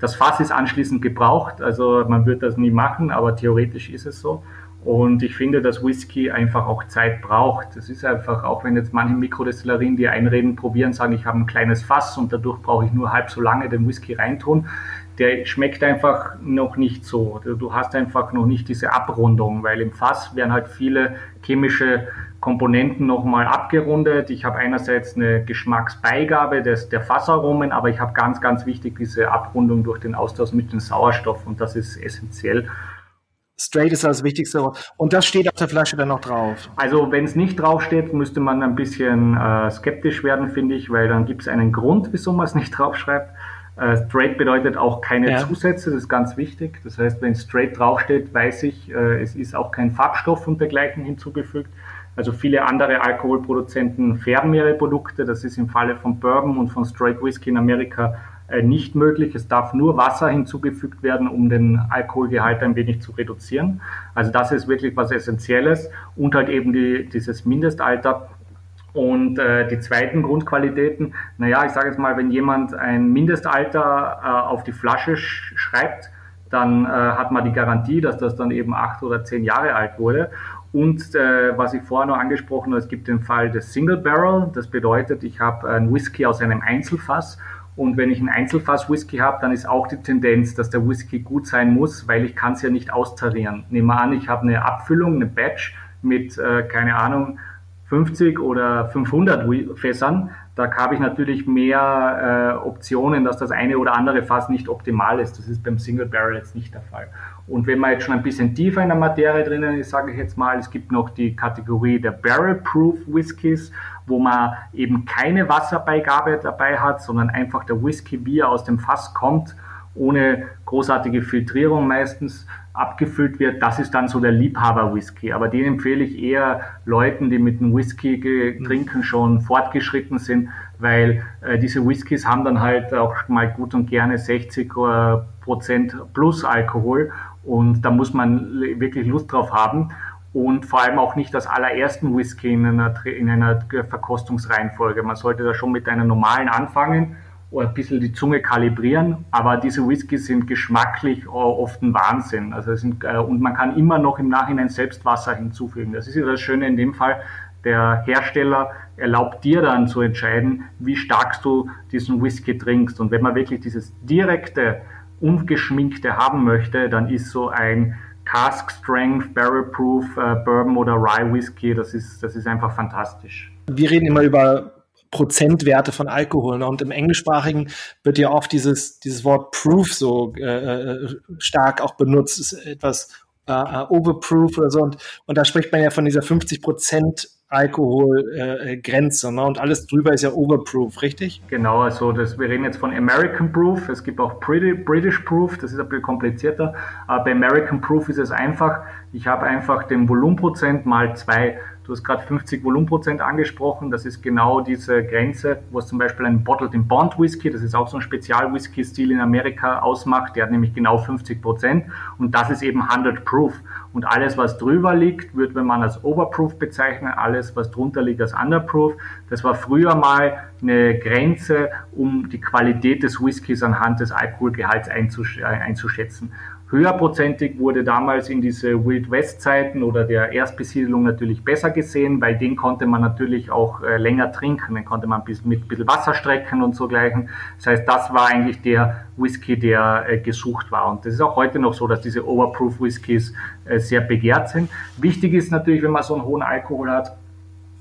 Das Fass ist anschließend gebraucht, also man wird das nie machen, aber theoretisch ist es so. Und ich finde, dass Whisky einfach auch Zeit braucht. Das ist einfach, auch wenn jetzt manche Mikrodestillerien, die einreden, probieren, sagen, ich habe ein kleines Fass und dadurch brauche ich nur halb so lange den Whisky reintun. Der schmeckt einfach noch nicht so. Du hast einfach noch nicht diese Abrundung, weil im Fass werden halt viele chemische Komponenten nochmal abgerundet. Ich habe einerseits eine Geschmacksbeigabe des, der Fassaromen, aber ich habe ganz, ganz wichtig diese Abrundung durch den Austausch mit dem Sauerstoff und das ist essentiell. Straight ist das Wichtigste. Und das steht auf der Flasche dann noch drauf. Also wenn es nicht draufsteht, müsste man ein bisschen äh, skeptisch werden, finde ich, weil dann gibt es einen Grund, wieso man es nicht draufschreibt. Äh, straight bedeutet auch keine ja. Zusätze, das ist ganz wichtig. Das heißt, wenn straight draufsteht, weiß ich, äh, es ist auch kein Farbstoff und dergleichen hinzugefügt. Also viele andere Alkoholproduzenten färben ihre Produkte. Das ist im Falle von Bourbon und von Straight Whisky in Amerika äh, nicht möglich. Es darf nur Wasser hinzugefügt werden, um den Alkoholgehalt ein wenig zu reduzieren. Also das ist wirklich was Essentielles und halt eben die, dieses Mindestalter. Und äh, die zweiten Grundqualitäten, naja, ich sage jetzt mal, wenn jemand ein Mindestalter äh, auf die Flasche sch schreibt, dann äh, hat man die Garantie, dass das dann eben acht oder zehn Jahre alt wurde. Und äh, was ich vorher noch angesprochen habe, es gibt den Fall des Single Barrel. Das bedeutet, ich habe einen Whisky aus einem Einzelfass. Und wenn ich ein Einzelfass Whisky habe, dann ist auch die Tendenz, dass der Whisky gut sein muss, weil ich kann es ja nicht austarieren. Nehmen wir an, ich habe eine Abfüllung, eine Batch mit, äh, keine Ahnung, 50 oder 500 Fässern, da habe ich natürlich mehr äh, Optionen, dass das eine oder andere Fass nicht optimal ist. Das ist beim Single Barrel jetzt nicht der Fall. Und wenn man jetzt schon ein bisschen tiefer in der Materie drinnen ist, sage ich jetzt mal, es gibt noch die Kategorie der Barrel Proof Whiskys, wo man eben keine Wasserbeigabe dabei hat, sondern einfach der Whisky, wie er aus dem Fass kommt, ohne großartige Filtrierung meistens abgefüllt wird, das ist dann so der Liebhaber-Whisky. Aber den empfehle ich eher Leuten, die mit dem Whisky mhm. trinken schon fortgeschritten sind, weil äh, diese Whiskys haben dann halt auch mal gut und gerne 60 äh, Prozent plus Alkohol und da muss man wirklich Lust drauf haben und vor allem auch nicht als allerersten Whisky in einer, in einer Verkostungsreihenfolge. Man sollte da schon mit einer normalen anfangen oder ein bisschen die Zunge kalibrieren, aber diese Whiskys sind geschmacklich oft ein Wahnsinn. Also sind, äh, und man kann immer noch im Nachhinein selbst Wasser hinzufügen. Das ist ja das Schöne in dem Fall. Der Hersteller erlaubt dir dann zu entscheiden, wie stark du diesen Whisky trinkst. Und wenn man wirklich dieses direkte, ungeschminkte haben möchte, dann ist so ein Cask Strength, Barrel Proof, äh, Bourbon oder Rye Whisky, das ist, das ist einfach fantastisch. Wir reden immer über Prozentwerte von Alkohol. Ne? Und im Englischsprachigen wird ja oft dieses, dieses Wort Proof so äh, äh stark auch benutzt. ist etwas äh, äh, Overproof oder so. Und, und da spricht man ja von dieser 50 Prozent Alkoholgrenze. Äh, ne? Und alles drüber ist ja Overproof, richtig? Genau, also das, wir reden jetzt von American Proof. Es gibt auch British Proof, das ist ein bisschen komplizierter. Aber bei American Proof ist es einfach, ich habe einfach den Volumenprozent mal zwei Du hast gerade 50 Volumenprozent angesprochen. Das ist genau diese Grenze, was zum Beispiel ein Bottled in Bond Whisky, das ist auch so ein Spezial-Whisky-Stil in Amerika ausmacht. Der hat nämlich genau 50 Prozent und das ist eben 100 Proof. Und alles, was drüber liegt, wird, wenn man als Overproof bezeichnen, alles, was drunter liegt, als Underproof. Das war früher mal eine Grenze, um die Qualität des Whiskys anhand des Alkoholgehalts einzuschätzen. Höherprozentig wurde damals in diese Wild West Zeiten oder der Erstbesiedlung natürlich besser gesehen, weil den konnte man natürlich auch äh, länger trinken, den konnte man bis, mit ein bisschen Wasser strecken und so gleichen. Das heißt, das war eigentlich der Whisky, der äh, gesucht war. Und das ist auch heute noch so, dass diese Overproof Whiskys äh, sehr begehrt sind. Wichtig ist natürlich, wenn man so einen hohen Alkohol hat,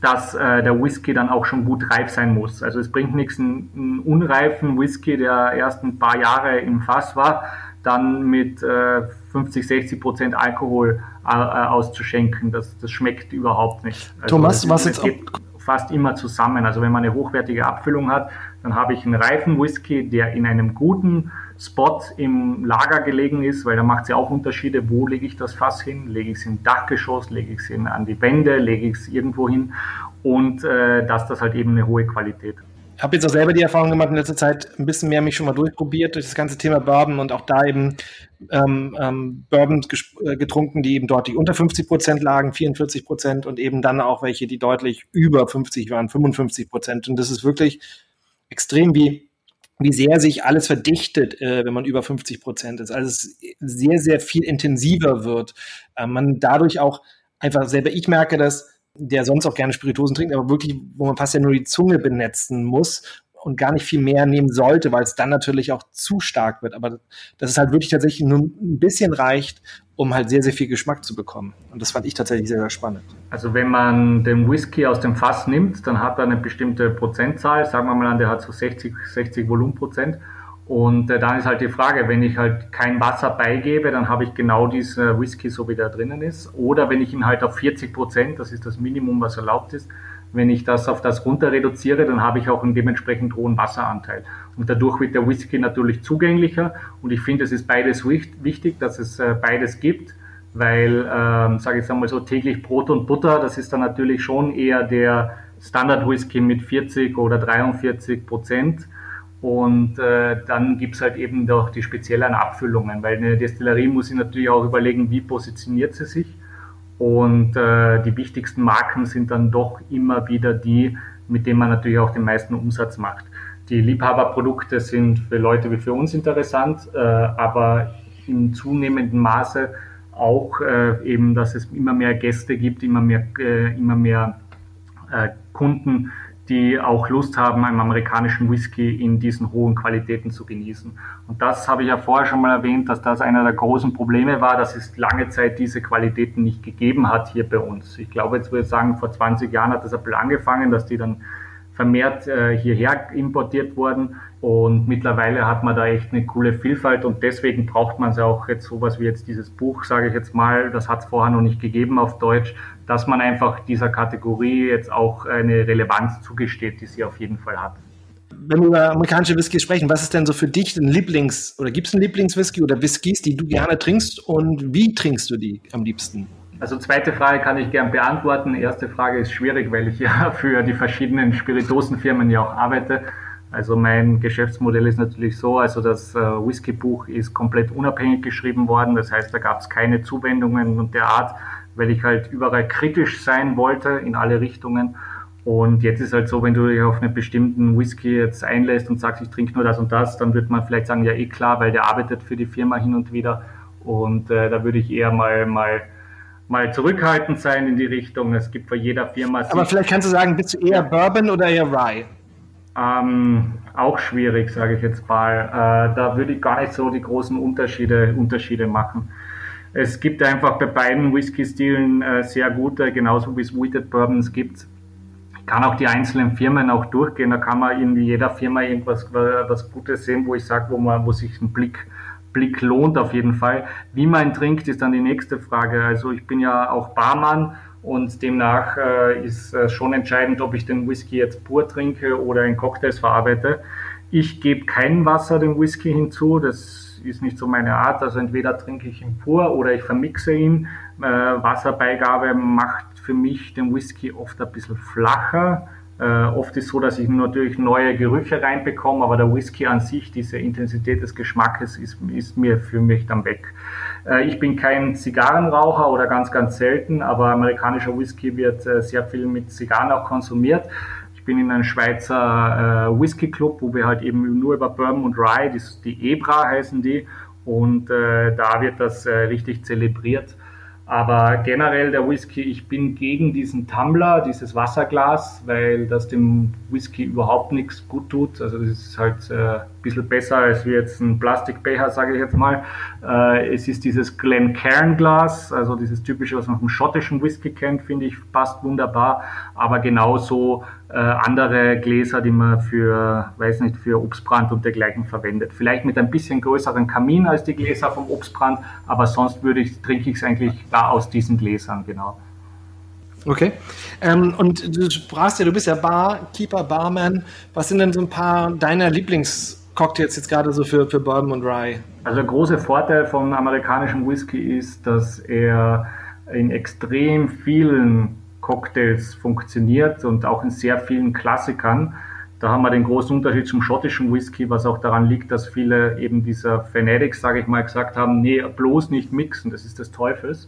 dass äh, der Whisky dann auch schon gut reif sein muss. Also es bringt nichts, einen, einen unreifen Whisky, der erst ein paar Jahre im Fass war, dann mit äh, 50, 60 Prozent Alkohol äh, auszuschenken. Das, das schmeckt überhaupt nicht. Also Thomas, was jetzt geht fast immer zusammen. Also wenn man eine hochwertige Abfüllung hat, dann habe ich einen reifen Whisky, der in einem guten Spot im Lager gelegen ist, weil da macht es ja auch Unterschiede, wo lege ich das Fass hin, lege ich es im Dachgeschoss, lege ich es an die Wände, lege ich es irgendwo hin und äh, dass das halt eben eine hohe Qualität hat habe jetzt auch selber die Erfahrung gemacht in letzter Zeit, ein bisschen mehr mich schon mal durchprobiert durch das ganze Thema Bourbon und auch da eben ähm, ähm, Bourbons äh, getrunken, die eben dort die unter 50 Prozent lagen, 44 Prozent und eben dann auch welche, die deutlich über 50 waren, 55 Prozent. Und das ist wirklich extrem, wie, wie sehr sich alles verdichtet, äh, wenn man über 50 Prozent ist. Also es sehr, sehr viel intensiver wird. Äh, man dadurch auch einfach selber, ich merke das, der sonst auch gerne Spirituosen trinkt, aber wirklich, wo man fast ja nur die Zunge benetzen muss und gar nicht viel mehr nehmen sollte, weil es dann natürlich auch zu stark wird. Aber dass es halt wirklich tatsächlich nur ein bisschen reicht, um halt sehr, sehr viel Geschmack zu bekommen. Und das fand ich tatsächlich sehr, sehr spannend. Also wenn man den Whisky aus dem Fass nimmt, dann hat er eine bestimmte Prozentzahl, sagen wir mal an, der hat so 60, 60 Volumenprozent. Und äh, dann ist halt die Frage, wenn ich halt kein Wasser beigebe, dann habe ich genau diesen Whisky, so wie der drinnen ist. Oder wenn ich ihn halt auf 40 Prozent, das ist das Minimum, was erlaubt ist, wenn ich das auf das runter reduziere, dann habe ich auch einen dementsprechend hohen Wasseranteil. Und dadurch wird der Whisky natürlich zugänglicher. Und ich finde, es ist beides wichtig, dass es äh, beides gibt, weil, ähm, sage ich jetzt einmal so, täglich Brot und Butter, das ist dann natürlich schon eher der Standard Whisky mit 40 oder 43 Prozent und äh, dann gibt's halt eben doch die speziellen Abfüllungen, weil eine Destillerie muss sich natürlich auch überlegen, wie positioniert sie sich. Und äh, die wichtigsten Marken sind dann doch immer wieder die, mit denen man natürlich auch den meisten Umsatz macht. Die Liebhaberprodukte sind für Leute wie für uns interessant, äh, aber in zunehmendem Maße auch äh, eben, dass es immer mehr Gäste gibt, immer mehr, äh, immer mehr äh, Kunden, die auch Lust haben, einen amerikanischen Whisky in diesen hohen Qualitäten zu genießen. Und das habe ich ja vorher schon mal erwähnt, dass das einer der großen Probleme war, dass es lange Zeit diese Qualitäten nicht gegeben hat hier bei uns. Ich glaube, jetzt würde ich sagen, vor 20 Jahren hat das bisschen angefangen, dass die dann vermehrt äh, hierher importiert wurden. Und mittlerweile hat man da echt eine coole Vielfalt und deswegen braucht man es auch jetzt sowas wie jetzt dieses Buch, sage ich jetzt mal, das hat es vorher noch nicht gegeben auf Deutsch, dass man einfach dieser Kategorie jetzt auch eine Relevanz zugesteht, die sie auf jeden Fall hat. Wenn wir über amerikanische Whiskys sprechen, was ist denn so für dich ein Lieblings- oder gibt es einen Lieblingswhisky oder Whiskys, die du gerne trinkst und wie trinkst du die am liebsten? Also zweite Frage kann ich gern beantworten. Erste Frage ist schwierig, weil ich ja für die verschiedenen Spiritosenfirmen ja auch arbeite. Also mein Geschäftsmodell ist natürlich so, also das äh, Whisky-Buch ist komplett unabhängig geschrieben worden. Das heißt, da gab es keine Zuwendungen und der Art, weil ich halt überall kritisch sein wollte in alle Richtungen. Und jetzt ist halt so, wenn du dich auf einen bestimmten Whisky jetzt einlässt und sagst, ich trinke nur das und das, dann wird man vielleicht sagen, ja eh klar, weil der arbeitet für die Firma hin und wieder. Und äh, da würde ich eher mal mal mal zurückhaltend sein in die Richtung. Es gibt bei jeder Firma. Aber vielleicht kannst du sagen, bist du eher Bourbon oder eher Rye? Ähm, auch schwierig, sage ich jetzt mal. Äh, da würde ich gar nicht so die großen Unterschiede, Unterschiede machen. Es gibt einfach bei beiden Whisky-Stilen äh, sehr gute, genauso wie es Wheated Bourbons gibt. Ich kann auch die einzelnen Firmen auch durchgehen. Da kann man in jeder Firma irgendwas was Gutes sehen, wo ich sage, wo man, wo sich ein Blick, Blick lohnt auf jeden Fall. Wie man trinkt, ist dann die nächste Frage. Also ich bin ja auch Barmann und demnach äh, ist äh, schon entscheidend, ob ich den Whisky jetzt pur trinke oder in Cocktails verarbeite. Ich gebe kein Wasser dem Whisky hinzu, das ist nicht so meine Art. Also entweder trinke ich ihn pur oder ich vermixe ihn. Äh, Wasserbeigabe macht für mich den Whisky oft ein bisschen flacher. Äh, oft ist so, dass ich natürlich neue Gerüche reinbekomme, aber der Whisky an sich, diese Intensität des Geschmackes, ist, ist mir für mich dann weg. Äh, ich bin kein Zigarrenraucher oder ganz, ganz selten, aber amerikanischer Whisky wird äh, sehr viel mit Zigarren auch konsumiert. Ich bin in einem Schweizer äh, Whisky Club, wo wir halt eben nur über Bourbon und Rye, die, die Ebra heißen die, und äh, da wird das äh, richtig zelebriert. Aber generell der Whisky, ich bin gegen diesen Tumbler, dieses Wasserglas, weil das dem Whisky überhaupt nichts gut tut. Also das ist halt äh, ein bisschen besser als wie jetzt ein Plastikbecher, sage ich jetzt mal. Äh, es ist dieses Glencairn-Glas, also dieses typische, was man vom schottischen Whisky kennt, finde ich, passt wunderbar. Aber genauso äh, andere Gläser, die man für, weiß nicht, für Obstbrand und dergleichen verwendet. Vielleicht mit ein bisschen größeren Kamin als die Gläser vom Obstbrand, aber sonst würde ich, trinke ich es eigentlich da aus diesen Gläsern, genau. Okay. Ähm, und du sprachst ja, du bist ja Barkeeper, Barman. Was sind denn so ein paar deiner Lieblingscocktails jetzt gerade so für, für Bourbon und Rye? Also der große Vorteil vom amerikanischen Whisky ist, dass er in extrem vielen Cocktails funktioniert und auch in sehr vielen Klassikern. Da haben wir den großen Unterschied zum schottischen Whisky, was auch daran liegt, dass viele eben dieser Fanatics, sage ich mal, gesagt haben, nee, bloß nicht mixen, das ist des Teufels.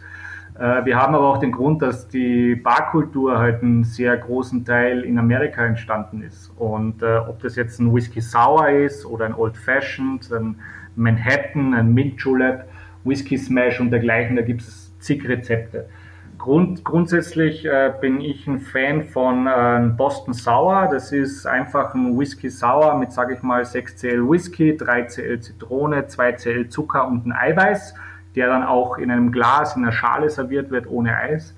Äh, wir haben aber auch den Grund, dass die Barkultur halt einen sehr großen Teil in Amerika entstanden ist. Und äh, ob das jetzt ein Whisky Sour ist oder ein Old Fashioned, ein Manhattan, ein Mint Julep, Whisky Smash und dergleichen, da gibt es zig Rezepte. Grund, grundsätzlich äh, bin ich ein Fan von äh, Boston Sour. Das ist einfach ein Whisky Sour mit, sage ich mal, 6cl Whisky, 3cl Zitrone, 2cl Zucker und ein Eiweiß, der dann auch in einem Glas, in einer Schale serviert wird, ohne Eis.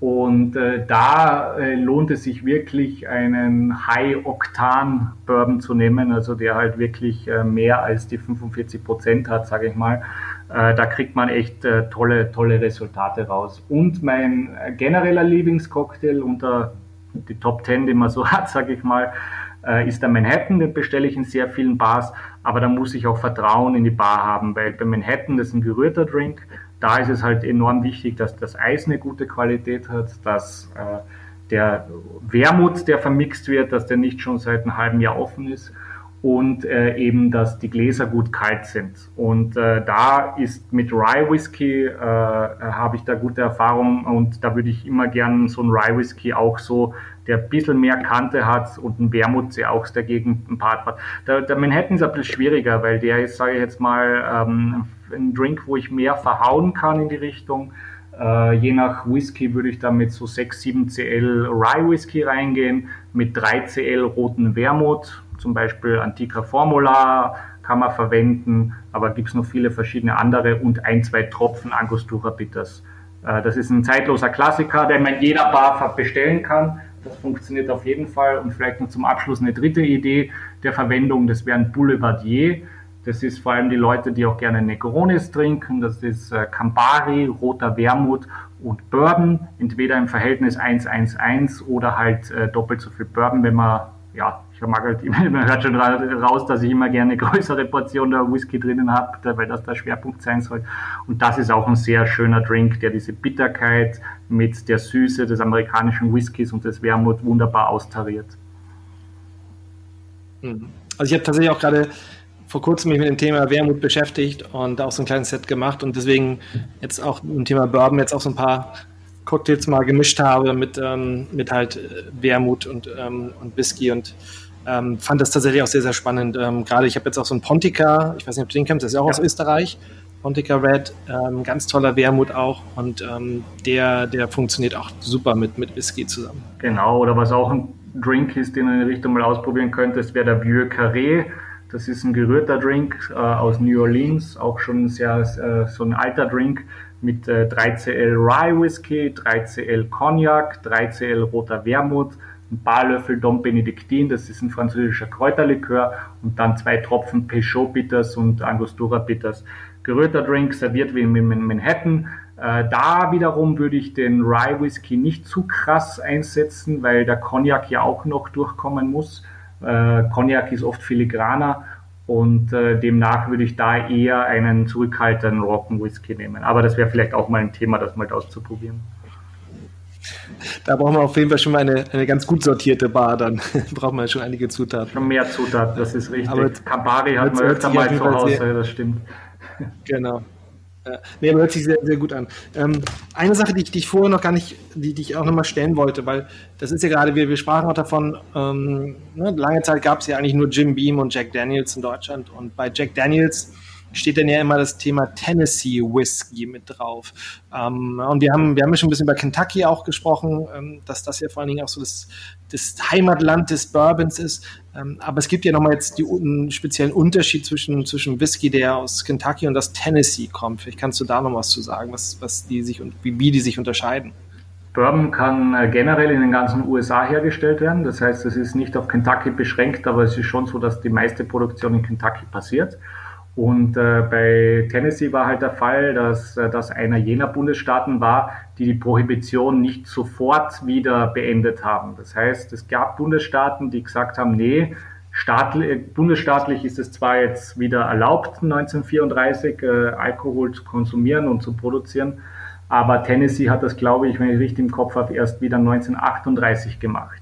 Und äh, da äh, lohnt es sich wirklich, einen High-Octan-Bourbon zu nehmen, also der halt wirklich äh, mehr als die 45 Prozent hat, sage ich mal. Äh, da kriegt man echt äh, tolle, tolle Resultate raus. Und mein äh, genereller Lieblingscocktail unter die Top 10, die man so hat, sage ich mal, ist der Manhattan. Den bestelle ich in sehr vielen Bars, aber da muss ich auch Vertrauen in die Bar haben, weil bei Manhattan, das ist ein gerührter Drink, da ist es halt enorm wichtig, dass das Eis eine gute Qualität hat, dass der Wermut, der vermixt wird, dass der nicht schon seit einem halben Jahr offen ist und äh, eben, dass die Gläser gut kalt sind. Und äh, da ist mit Rye Whisky, äh, habe ich da gute Erfahrungen und da würde ich immer gern so ein Rye Whisky auch so, der ein bisschen mehr Kante hat und ein Wermut der auch dagegen ein Part hat. Der, der Manhattan ist ein bisschen schwieriger, weil der ist, sage ich jetzt mal, ähm, ein Drink, wo ich mehr verhauen kann in die Richtung. Uh, je nach Whisky würde ich da mit so 6, 7 Cl Rye Whisky reingehen, mit 3 Cl roten Wermut, zum Beispiel Antica Formula kann man verwenden, aber gibt es noch viele verschiedene andere und ein, zwei Tropfen Angostura Bitters. Äh, das ist ein zeitloser Klassiker, den man jeder Bar bestellen kann. Das funktioniert auf jeden Fall. Und vielleicht noch zum Abschluss eine dritte Idee der Verwendung, das wäre ein Boulevardier. Das ist vor allem die Leute, die auch gerne Negronis trinken. Das ist äh, Campari, roter Wermut und Bourbon. Entweder im Verhältnis 1-1-1 oder halt äh, doppelt so viel Bourbon, wenn man ja, ich mag halt, man hört schon raus, dass ich immer gerne eine größere Portion der Whisky drinnen habe, weil das der Schwerpunkt sein soll. Und das ist auch ein sehr schöner Drink, der diese Bitterkeit mit der Süße des amerikanischen Whiskys und des Wermut wunderbar austariert. Mhm. Also ich habe tatsächlich auch gerade vor kurzem mich mit dem Thema Wermut beschäftigt und auch so ein kleines Set gemacht und deswegen jetzt auch im Thema Bourbon jetzt auch so ein paar Cocktails mal gemischt habe mit, ähm, mit halt äh, Wermut und, ähm, und Whisky und ähm, fand das tatsächlich auch sehr, sehr spannend. Ähm, Gerade ich habe jetzt auch so einen Pontica, ich weiß nicht, ob du den kennst, der ist ja auch ja. aus Österreich. Pontica Red, ähm, ganz toller Wermut auch und ähm, der, der funktioniert auch super mit, mit Whisky zusammen. Genau, oder was auch ein Drink ist, den du in die Richtung mal ausprobieren könntest, wäre der Vieux Carré. Das ist ein gerührter Drink äh, aus New Orleans, auch schon sehr äh, so ein alter Drink mit äh, 3CL Rye Whisky, 3CL Cognac, 3CL roter Wermut, ein paar Löffel Dom Benedictin, das ist ein französischer Kräuterlikör und dann zwei Tropfen Peugeot Bitters und Angostura Bitters. Gerührter Drink serviert wie in Manhattan. Äh, da wiederum würde ich den Rye Whisky nicht zu krass einsetzen, weil der Cognac ja auch noch durchkommen muss. Äh, Cognac ist oft filigraner und äh, demnach würde ich da eher einen zurückhaltenden Rocken Whisky nehmen. Aber das wäre vielleicht auch mal ein Thema, das mal auszuprobieren. Da brauchen wir auf jeden Fall schon mal eine, eine ganz gut sortierte Bar, dann braucht man schon einige Zutaten. Schon mehr Zutaten, das ist richtig. Aber Campari hat man öfter mal zu Hause, das stimmt. Genau. Ja, nee, aber hört sich sehr, sehr gut an. Ähm, eine Sache, die ich, die ich vorher noch gar nicht, die, die ich auch nochmal stellen wollte, weil das ist ja gerade, wir, wir sprachen auch davon, ähm, ne, lange Zeit gab es ja eigentlich nur Jim Beam und Jack Daniels in Deutschland und bei Jack Daniels steht dann ja immer das Thema Tennessee Whiskey mit drauf. Ähm, und wir haben, wir haben ja schon ein bisschen über Kentucky auch gesprochen, ähm, dass das ja vor allen Dingen auch so das, das Heimatland des Bourbons ist. Ähm, aber es gibt ja nochmal jetzt den speziellen Unterschied zwischen, zwischen Whisky, der aus Kentucky und aus Tennessee kommt. Vielleicht kannst du da noch was zu sagen, was, was die sich und wie, wie die sich unterscheiden. Bourbon kann äh, generell in den ganzen USA hergestellt werden. Das heißt, es ist nicht auf Kentucky beschränkt, aber es ist schon so, dass die meiste Produktion in Kentucky passiert. Und äh, bei Tennessee war halt der Fall, dass äh, das einer jener Bundesstaaten war, die die Prohibition nicht sofort wieder beendet haben. Das heißt, es gab Bundesstaaten, die gesagt haben, nee, staatlich, bundesstaatlich ist es zwar jetzt wieder erlaubt, 1934 äh, Alkohol zu konsumieren und zu produzieren, aber Tennessee hat das, glaube ich, wenn ich richtig im Kopf habe, erst wieder 1938 gemacht.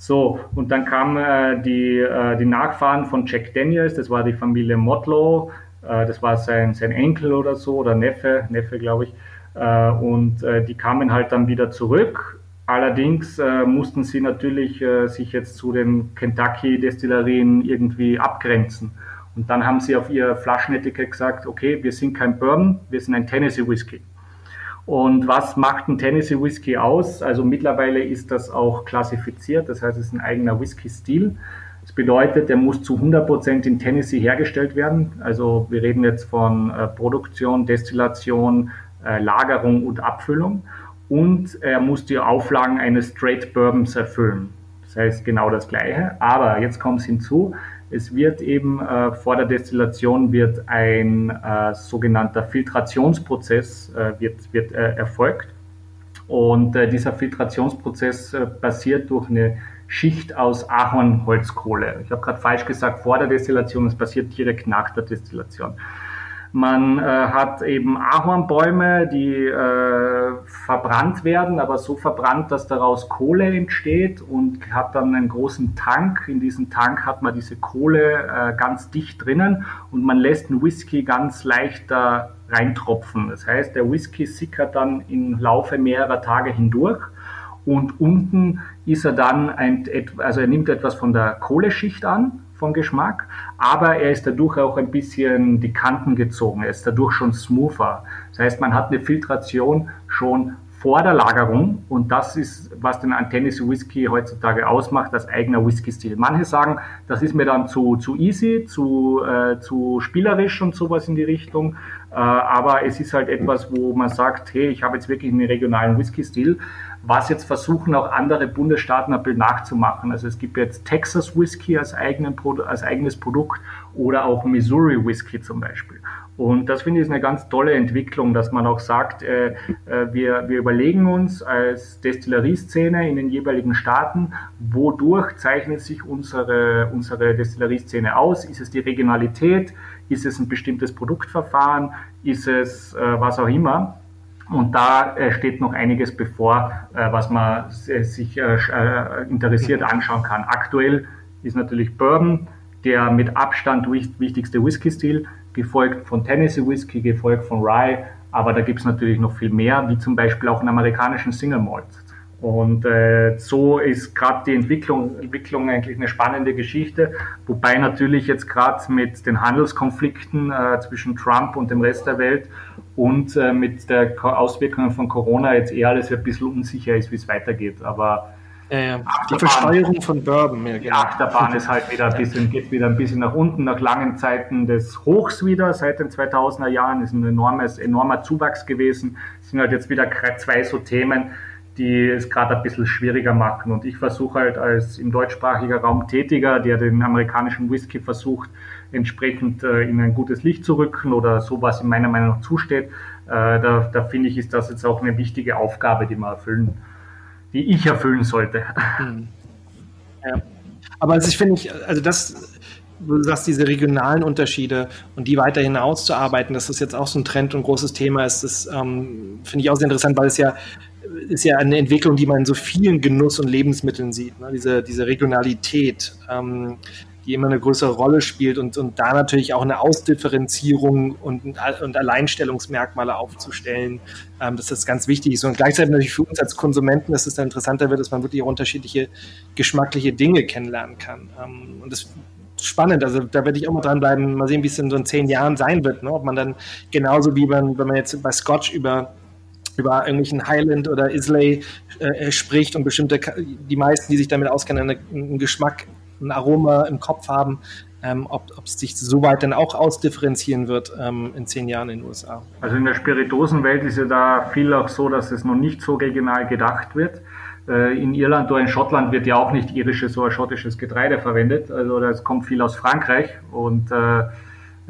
So, und dann kamen äh, die, äh, die Nachfahren von Jack Daniels, das war die Familie Motlow, äh, das war sein, sein Enkel oder so, oder Neffe, Neffe glaube ich, äh, und äh, die kamen halt dann wieder zurück. Allerdings äh, mussten sie natürlich sich jetzt zu den Kentucky-Destillerien irgendwie abgrenzen. Und dann haben sie auf ihr Flaschenetikett gesagt, okay, wir sind kein Bourbon, wir sind ein Tennessee Whiskey. Und was macht ein Tennessee Whisky aus? Also mittlerweile ist das auch klassifiziert, das heißt, es ist ein eigener Whisky-Stil. Das bedeutet, der muss zu 100% in Tennessee hergestellt werden. Also wir reden jetzt von äh, Produktion, Destillation, äh, Lagerung und Abfüllung. Und er muss die Auflagen eines Straight Bourbons erfüllen. Das heißt genau das Gleiche. Aber jetzt kommt es hinzu, es wird eben äh, vor der Destillation wird ein äh, sogenannter Filtrationsprozess äh, wird, wird äh, erfolgt. Und äh, dieser Filtrationsprozess äh, passiert durch eine Schicht aus Ahornholzkohle. Ich habe gerade falsch gesagt vor der Destillation, es passiert direkt nach der Destillation. Man äh, hat eben Ahornbäume, die äh, verbrannt werden, aber so verbrannt, dass daraus Kohle entsteht und hat dann einen großen Tank. In diesem Tank hat man diese Kohle äh, ganz dicht drinnen und man lässt einen Whisky ganz leicht da reintropfen. Das heißt, der Whisky sickert dann im Laufe mehrerer Tage hindurch und unten ist er dann, ein, also er nimmt etwas von der Kohleschicht an vom Geschmack, aber er ist dadurch auch ein bisschen die Kanten gezogen, er ist dadurch schon smoother. Das heißt, man hat eine Filtration schon vor der Lagerung und das ist, was den Tennessee Whisky heutzutage ausmacht, das eigener Whisky-Stil. Manche sagen, das ist mir dann zu, zu easy, zu, äh, zu spielerisch und sowas in die Richtung, äh, aber es ist halt etwas, wo man sagt, hey, ich habe jetzt wirklich einen regionalen Whisky-Stil was jetzt versuchen auch andere Bundesstaaten ein bisschen nachzumachen. Also es gibt jetzt Texas Whisky als, eigenen, als eigenes Produkt oder auch Missouri Whisky zum Beispiel. Und das finde ich ist eine ganz tolle Entwicklung, dass man auch sagt, äh, äh, wir, wir überlegen uns als Destillerieszene in den jeweiligen Staaten, wodurch zeichnet sich unsere, unsere Destillerieszene aus? Ist es die Regionalität? Ist es ein bestimmtes Produktverfahren? Ist es äh, was auch immer? Und da äh, steht noch einiges bevor, äh, was man äh, sich interessiert anschauen kann. Aktuell ist natürlich Bourbon der mit Abstand wichtigste Whisky-Stil, gefolgt von Tennessee Whisky, gefolgt von Rye, aber da gibt es natürlich noch viel mehr, wie zum Beispiel auch einen amerikanischen Single Malt. Und äh, so ist gerade die Entwicklung, Entwicklung eigentlich eine spannende Geschichte, wobei natürlich jetzt gerade mit den Handelskonflikten äh, zwischen Trump und dem Rest der Welt und äh, mit der Auswirkungen von Corona jetzt eher alles ein bisschen unsicher ist, wie es weitergeht. Aber ja, ja. die Versteuerung von Bourbon. Ja, genau. Die Achterbahn ist halt wieder ein bisschen, geht wieder ein bisschen nach unten, nach langen Zeiten des Hochs wieder, seit den 2000er Jahren ist ein enormes, enormer Zuwachs gewesen. Es sind halt jetzt wieder zwei so Themen, die es gerade ein bisschen schwieriger machen. Und ich versuche halt als im deutschsprachigen Raum Tätiger, der den amerikanischen Whisky versucht, entsprechend äh, in ein gutes Licht zu rücken oder so, was in meiner Meinung nach zusteht, äh, da, da finde ich, ist das jetzt auch eine wichtige Aufgabe, die man erfüllen, die ich erfüllen sollte. Hm. Ja. Aber also ich finde also das, du sagst, diese regionalen Unterschiede und die weiter hinauszuarbeiten, dass das jetzt auch so ein Trend und großes Thema ist, das ähm, finde ich auch sehr interessant, weil es ja ist ja eine Entwicklung, die man in so vielen Genuss- und Lebensmitteln sieht. Ne? Diese, diese Regionalität, ähm, die immer eine größere Rolle spielt und, und da natürlich auch eine Ausdifferenzierung und, und Alleinstellungsmerkmale aufzustellen, ähm, das ganz wichtig ist. Und gleichzeitig natürlich für uns als Konsumenten, dass es dann interessanter wird, dass man wirklich unterschiedliche geschmackliche Dinge kennenlernen kann. Ähm, und das spannend. Also da werde ich auch mal dranbleiben, mal sehen, wie es in so zehn Jahren sein wird. Ne? Ob man dann genauso wie man, wenn man jetzt bei Scotch über über irgendwelchen Highland oder Islay äh, spricht und bestimmte, die meisten, die sich damit auskennen, einen Geschmack, ein Aroma im Kopf haben, ähm, ob, es sich so weit dann auch ausdifferenzieren wird ähm, in zehn Jahren in den USA. Also in der Spiritosenwelt ist ja da viel auch so, dass es noch nicht so regional gedacht wird. Äh, in Irland oder in Schottland wird ja auch nicht irisches oder schottisches Getreide verwendet. Also das kommt viel aus Frankreich und äh,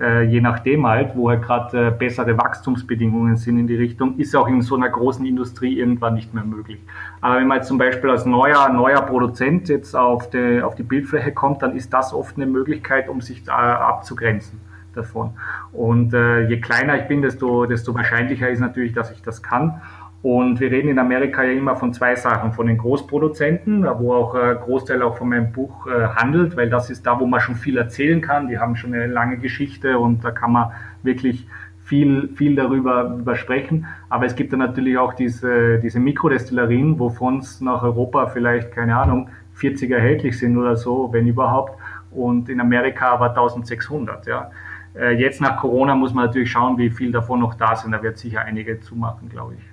äh, je nachdem halt, wo halt gerade äh, bessere Wachstumsbedingungen sind in die Richtung, ist auch in so einer großen Industrie irgendwann nicht mehr möglich. Aber wenn man jetzt zum Beispiel als neuer, neuer Produzent jetzt auf die, auf die Bildfläche kommt, dann ist das oft eine Möglichkeit, um sich äh, abzugrenzen davon. Und äh, je kleiner ich bin, desto, desto wahrscheinlicher ist natürlich, dass ich das kann. Und wir reden in Amerika ja immer von zwei Sachen, von den Großproduzenten, wo auch ein Großteil auch von meinem Buch äh, handelt, weil das ist da, wo man schon viel erzählen kann. Die haben schon eine lange Geschichte und da kann man wirklich viel, viel darüber übersprechen. Aber es gibt dann natürlich auch diese, diese Mikrodestillerien, wovon es nach Europa vielleicht, keine Ahnung, 40 erhältlich sind oder so, wenn überhaupt. Und in Amerika aber 1600, ja. Äh, jetzt nach Corona muss man natürlich schauen, wie viel davon noch da sind. Da wird sicher einige zumachen, glaube ich.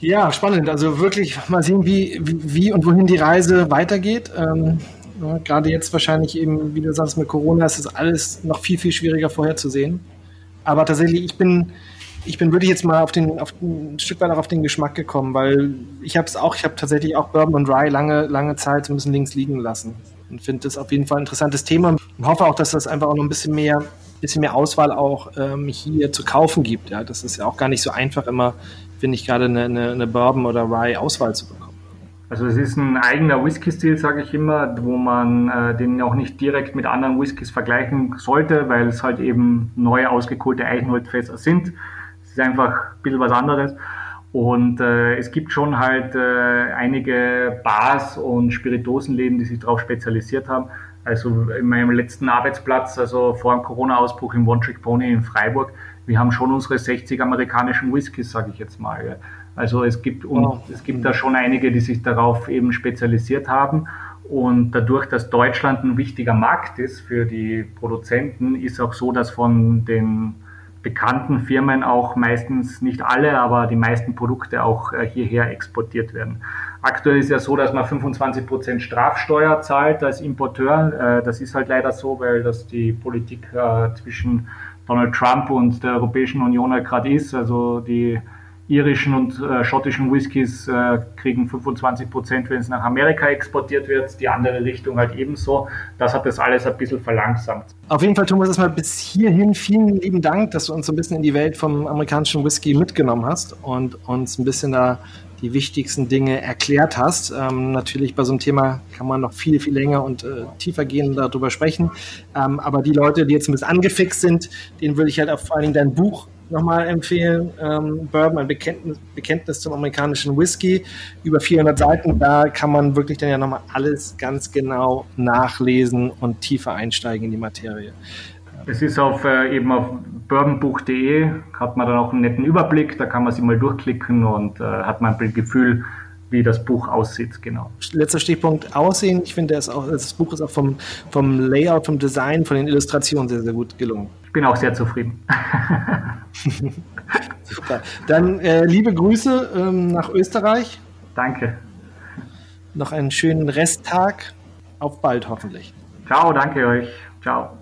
Ja, spannend. Also wirklich mal sehen, wie, wie und wohin die Reise weitergeht. Ähm, ja, gerade jetzt wahrscheinlich eben, wie du sagst, mit Corona ist das alles noch viel, viel schwieriger vorherzusehen. Aber tatsächlich, ich bin, ich bin wirklich jetzt mal auf den, auf ein Stück weit auch auf den Geschmack gekommen, weil ich habe es auch, ich habe tatsächlich auch Bourbon und Rye lange, lange Zeit so ein bisschen links liegen lassen und finde das auf jeden Fall ein interessantes Thema und hoffe auch, dass das einfach auch noch ein bisschen mehr, bisschen mehr Auswahl auch ähm, hier zu kaufen gibt. Ja, das ist ja auch gar nicht so einfach immer finde ich, gerade eine, eine, eine Bourbon oder Rye-Auswahl zu bekommen. Also es ist ein eigener Whisky-Stil, sage ich immer, wo man äh, den auch nicht direkt mit anderen Whiskys vergleichen sollte, weil es halt eben neu ausgekohlte Eichenholzfässer sind. Es ist einfach ein bisschen was anderes. Und äh, es gibt schon halt äh, einige Bars und Spiritosenläden, die sich darauf spezialisiert haben. Also in meinem letzten Arbeitsplatz, also vor dem Corona-Ausbruch im One Trick Pony in Freiburg, wir haben schon unsere 60 amerikanischen Whiskys, sage ich jetzt mal. Also es gibt, oh. es gibt da schon einige, die sich darauf eben spezialisiert haben. Und dadurch, dass Deutschland ein wichtiger Markt ist für die Produzenten, ist auch so, dass von den bekannten Firmen auch meistens, nicht alle, aber die meisten Produkte auch äh, hierher exportiert werden. Aktuell ist ja so, dass man 25 Prozent Strafsteuer zahlt als Importeur. Äh, das ist halt leider so, weil das die Politik äh, zwischen Donald Trump und der Europäischen Union halt gerade ist. Also die irischen und äh, schottischen Whiskys äh, kriegen 25 Prozent, wenn es nach Amerika exportiert wird, die andere Richtung halt ebenso. Das hat das alles ein bisschen verlangsamt. Auf jeden Fall, Thomas, erstmal bis hierhin vielen lieben Dank, dass du uns so ein bisschen in die Welt vom amerikanischen Whisky mitgenommen hast und uns ein bisschen da die wichtigsten Dinge erklärt hast. Ähm, natürlich bei so einem Thema kann man noch viel, viel länger und äh, tiefer gehen darüber sprechen. Ähm, aber die Leute, die jetzt ein bisschen angefixt sind, denen würde ich halt auch vor allen Dingen dein Buch nochmal empfehlen. Ähm, Bourbon, ein Bekenntnis, Bekenntnis zum amerikanischen Whisky. Über 400 Seiten. Da kann man wirklich dann ja nochmal alles ganz genau nachlesen und tiefer einsteigen in die Materie. Es ist auf, äh, eben auf bourbonbuch.de, hat man dann auch einen netten Überblick, da kann man sich mal durchklicken und äh, hat man ein Gefühl, wie das Buch aussieht, genau. Letzter Stichpunkt, Aussehen. Ich finde, das, das, Buch ist auch vom, vom Layout, vom Design, von den Illustrationen sehr, sehr gut gelungen. Ich bin auch sehr zufrieden. Super. Dann äh, liebe Grüße ähm, nach Österreich. Danke. Noch einen schönen Resttag. Auf bald hoffentlich. Ciao, danke euch. Ciao.